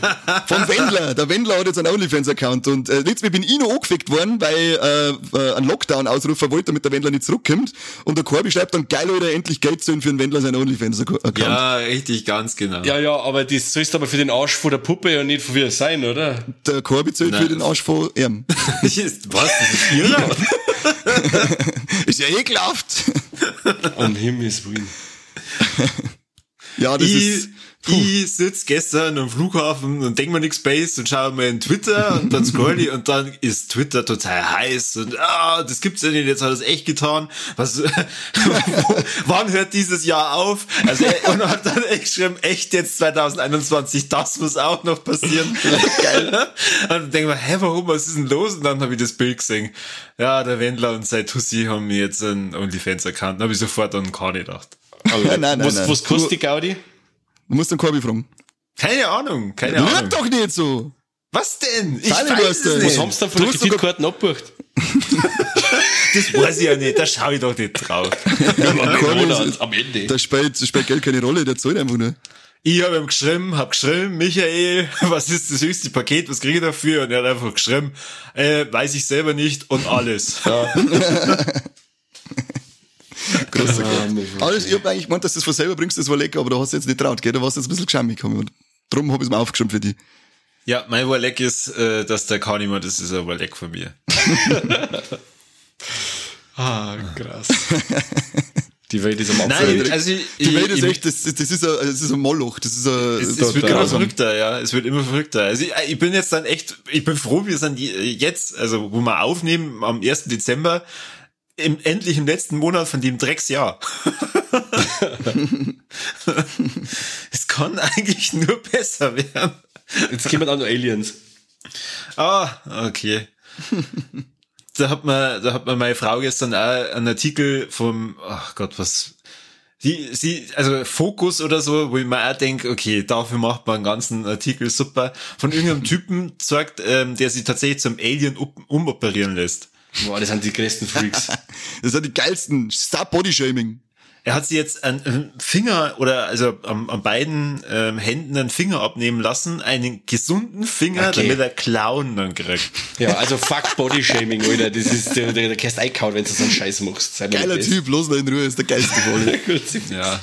Vom Wendler. Der Wendler hat jetzt einen OnlyFans-Account und äh, letztes Mal bin ich noch angefickt worden, weil äh, äh, ein Lockdown-Ausrufer wollte, damit der Wendler nicht zurückkommt. Und der Corby schreibt dann, geil, Alter, endlich Geld zahlen für den Wendler seinen OnlyFans-Account. Ja, richtig, ganz genau. Ja, ja, aber das sollst aber für den Arsch von der Puppe und nicht von wir sein, oder? Der Corby zahlt Nein. für den Arsch von ihm. [laughs] Was? Das [laughs] ist ja ekelhaft. Um Himmels Willen. ja, das ich, ist... ich sitz gestern am Flughafen und denk mir nix Space und schaue mal in Twitter und dann scroll ich und dann ist Twitter total heiß und ah, das gibt's ja nicht, jetzt hat er es echt getan. Was, [laughs] wann hört dieses Jahr auf? Also, er- und hat dann echt geschrieben, echt jetzt 2021, das muss auch noch passieren. [laughs] Geil. Und dann denke ich mir, hä, warum, was ist denn los? Und dann habe ich das Bild gesehen. Ja, der Wendler und sein Tussi haben mir jetzt einen OnlyFans-Account. Dann habe ich sofort an Kani gedacht. [laughs] nein, nein, was, nein. was kostet die Gaudi? Du musst den Corby fragen. Keine Ahnung, keine Ahnung. doch nicht so. Was denn? Ich Deine weiß es Was nicht. haben sie da von der Kreditkarten abgebucht? [laughs] Das weiß ich ja nicht, da schaue ich doch nicht drauf. [laughs] Monat, am Ende. Da spielt, da spielt Geld keine Rolle, der zahlt einfach nur. Ich habe ihm geschrieben, hab geschrieben, Michael, [laughs] was ist das höchste Paket, was kriege ich dafür? Und er hat einfach geschrieben, äh, weiß ich selber nicht und alles. [laughs] Großer Gott. Alles, ich hab eigentlich gemeint, dass du das von selber bringst, das war lecker, aber da hast du jetzt nicht traut, gell? Da warst du jetzt ein bisschen geschämig. Und Drum hab ich's mir aufgeschrieben für dich. Ja, mein Warleck ist, äh, dass der Kahnemann, das ist ein Warleck von mir. [laughs] Ah, krass. [laughs] Die Welt ist am Nein, Abfall. also ich, Die Welt ist ich- echt, das, das ist ein, das ist ein Moloch, das ist ein, Es, es da- wird da- immer verrückter, ja. Es wird immer verrückter. Also ich, ich bin jetzt dann echt, ich bin froh, wir sind jetzt, also wo wir aufnehmen am 1. Dezember, im, endlich im letzten Monat von dem Drecksjahr. [laughs] es kann eigentlich nur besser werden. Jetzt kommen dann noch Aliens. Ah, okay. da hat man, da hat man meine Frau gestern auch einen Artikel vom, ach Gott, was, die, sie, also Fokus oder so, wo ich mir auch denke, okay, dafür macht man einen ganzen Artikel super, von irgendeinem Typen sagt, ähm, der sich tatsächlich zum Alien up- umoperieren lässt. Boah, das sind die größten Freaks. [laughs] Das sind die geilsten. Stop Body Shaming. Er hat sich jetzt einen, Finger oder also am, an beiden ähm, Händen einen Finger abnehmen lassen, einen gesunden Finger, Okay. damit er Klauen dann kriegt. ja, also fuck Body Shaming, Alter. Das ist der, der, der kannst einkauen, wenn du so einen Scheiß machst. Sei Geiler Typ, los noch in Ruhe, ist der geilste [laughs] Voll. böse. Ja.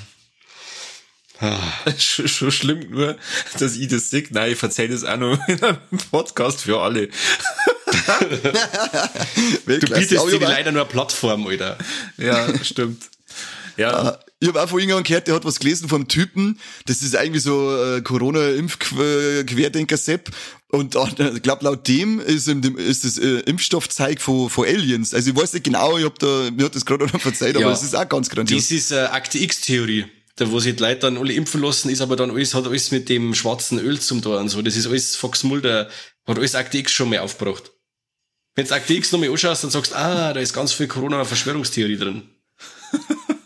schon, schon schlimm nur, dass ich das sehe. Nein, ich erzähle das auch noch in einem Podcast für alle. Du bietest dir leider nur eine Plattform, Alter. Ja, stimmt. [laughs] Ja, Ich habe auch von irgendjemandem gehört, der hat was gelesen vom Typen. Das ist irgendwie so äh, Corona-Impf-Querdenker-Sepp. Und ich glaube, laut dem ist, ist das äh, Impfstoffzeug von, von Aliens. Also ich weiß nicht genau, ich hab da, mir hat das gerade noch verzeiht, aber Ja. das ist auch ganz grandios. Das ist äh, Akte X-Theorie. Da, wo sich die Leute dann alle impfen lassen, ist aber dann alles, hat alles mit dem schwarzen Öl zum Tor und so. Das ist alles Fox Mulder, hat alles Akte X schon mal aufgebracht. Wenn du Akte X nochmal anschaust, dann sagst du, ah, da ist ganz viel Corona-Verschwörungstheorie drin.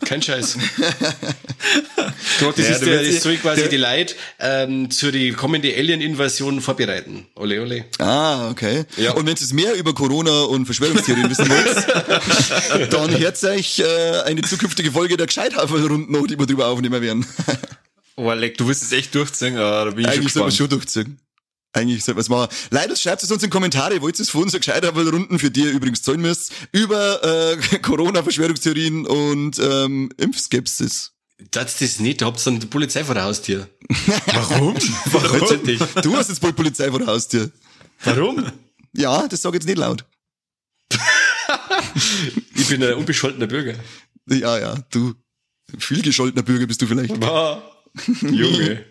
Kein Scheiß. Gerade das, Ja, ist du der, das soll quasi der- die Leute ähm, zu die kommende Alien-Invasion vorbereiten. Ole, ole. Ah, okay. Ja. Und wenn ihr mehr über Corona und Verschwörungstheorien wissen wollt, [laughs] dann hört euch äh, eine zukünftige Folge der Gescheithafer-Runden noch, die wir drüber aufnehmen werden. oh, leck, du willst es echt durchziehen, ah, da bin ich Eigentlich schon soll man gespannt. schon durchziehen. Eigentlich soll man es machen. Leider schreibt es uns in Kommentare, wollt ihr es von uns Gescheithafer-Runden, für die ihr übrigens zahlen müsst, über äh, [laughs] Corona-Verschwörungstheorien und ähm, Impfskepsis. Das ist nicht, da habt ihr dann die Polizei vor der Haustür. [laughs] Warum? [laughs] Warum? dich? Du hast jetzt bald Polizei vor der Haustür. Warum? Ja, das sag ich jetzt nicht laut. Ich bin ein unbescholtener Bürger. Ja, ja, du. Viel gescholtener Bürger bist du vielleicht. Ah, Junge.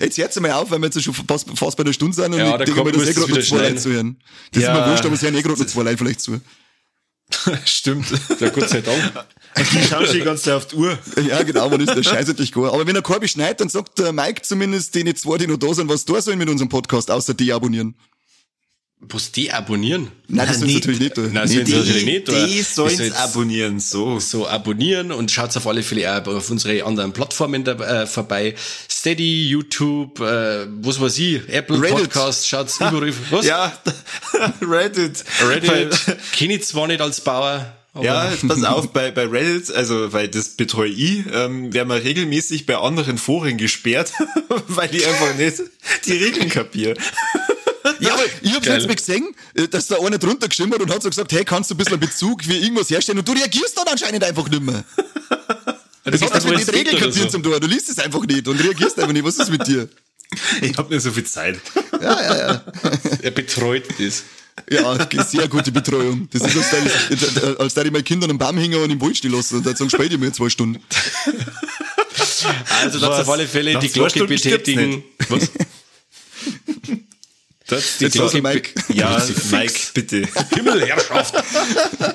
Jetzt hört's mal auf, weil wir jetzt schon fast, fast bei der Stunde sind und Ja, ich denke mal, das eh gerade noch es zwei wieder Leute zu hören. Das Ja. ist mir wurscht, aber es hören eh gerade noch zwei Leute vielleicht zu. [laughs] Stimmt. Ja, Gott sei Dank. Die schauen schon die ganze Zeit auf die Uhr. Ja, genau, man ist der Scheiß endlich gar. Aber wenn er Korbi schneit, dann sagt der Mike zumindest denen zwei, die noch da sind, was da sollen mit unserem Podcast, außer deabonnieren. Was deabonnieren? Nein, das nicht. natürlich nicht. Nein, Nee, sollen sie natürlich nicht. Die sollen abonnieren, so. So abonnieren und schaut auf alle Fälle auch auf unsere anderen Plattformen da, äh, vorbei. Steady, YouTube, äh, was weiß ich, Apple Reddit. Podcast, schaut's überall. Was? [laughs] Ja, [laughs] Reddit. Reddit, kenne ich zwar nicht als Bauer, aber Ja, pass auf, bei, bei Reddit, also weil das betreue ich, ähm, werden wir regelmäßig bei anderen Foren gesperrt, [laughs] weil die einfach nicht die Regeln kapieren. Ja, aber ich hab's Geil. jetzt mal gesehen, äh, dass da einer drunter geschrieben hat und hat so gesagt, hey, kannst du ein bisschen Bezug wie irgendwas herstellen und du reagierst dann anscheinend einfach nicht mehr. Das hat bist also ein nicht Regeln oder kapiert so. zum Tor. Du liest es einfach nicht und reagierst einfach nicht. Was ist mit dir? [laughs] Ich habe nicht so viel Zeit. Er betreut das. Ja, sehr gute Betreuung. Das ist, als da ich, [laughs] als da ich meine Kinder am Baum hängen und im Wald stehen lassen und dann sagen, spät ich mir zwei Stunden. Also das Was? auf alle Fälle Nach die Glocke betätigen. Was? [laughs] Das die Jetzt ihn, Mike. Ja. Mike, bitte. Himmelherrschaft. [laughs]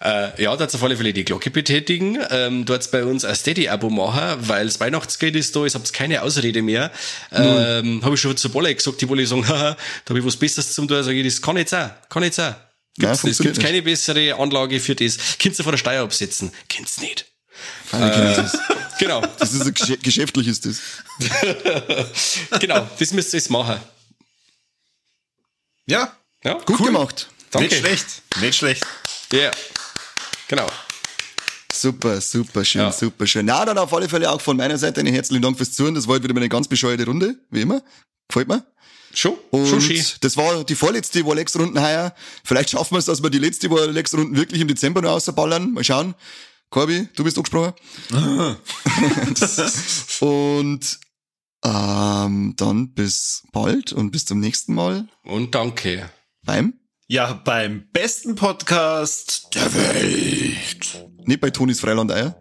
äh, ja, da auf alle Fälle die Glocke betätigen. Ähm, dort bei uns ein Steady-Abo machen, weil das Weihnachtsgeld ist da, ich hab's keine Ausrede mehr. Ähm, habe ich schon zu Bolle gesagt, die Wolle sagen, [laughs] haha, da habe ich was Besseres zum tun, sage ich, das kann jetzt auch, kann jetzt auch. Gibt's, es funktioniert gibt keine bessere Anlage für das. Könntest du vor der Steuer absetzen? Kennst nicht. Das [laughs] Genau, ist ein Gesch- geschäftliches das. genau, das müsst ihr jetzt machen. Ja, Ja, Gut gemacht. Danke. nicht schlecht. Nicht schlecht. Ja, genau. Super, super schön, Ja. super schön. Na, dann auf alle Fälle auch von meiner Seite einen herzlichen Dank fürs Zuhören. Das war heute wieder mal eine ganz bescheuerte Runde, wie immer. Gefällt mir. Schon, Und schon schön. das war die vorletzte Warlex-Runden heuer. Vielleicht schaffen wir es, dass wir die letzte Warlex-Runden wirklich im Dezember noch ausballern. Mal schauen. Corby, du bist angesprochen. [laughs] [laughs] Und Ähm, dann bis bald und bis zum nächsten Mal Und danke. beim, Ja, beim besten Podcast der Welt. nicht bei Tonis Freilandeier.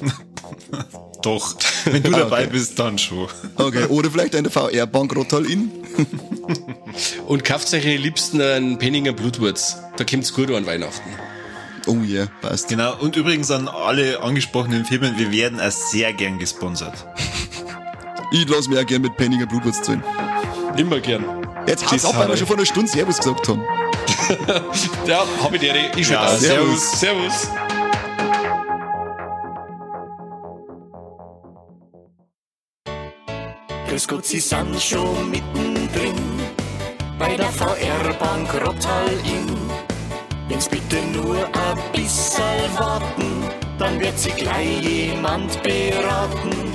[laughs] Doch, wenn du dabei okay. bist, dann schon. Okay, oder vielleicht eine VR Bankrottal in. [laughs] Und kauft euch die liebsten einen Penninger Blutwurz. Da kommt's gut an Weihnachten. Oh yeah, passt. Genau, und übrigens an alle angesprochenen Firmen, wir werden auch sehr gern gesponsert. Ich lass mich auch gern mit Penninger Blutwurst zahlen. Immer gern. Jetzt haut's Tschüss, ab, weil wir schon vor einer Stunde Servus gesagt haben. [laughs] Ja, hab ich dir. Ich schon Ja, da. servus. Servus. Grüß Gott, Sie sind schon mittendrin bei der VR Bank Rottal Inn. Wenn's bitte nur ein bisschen warten, dann wird Sie gleich jemand beraten.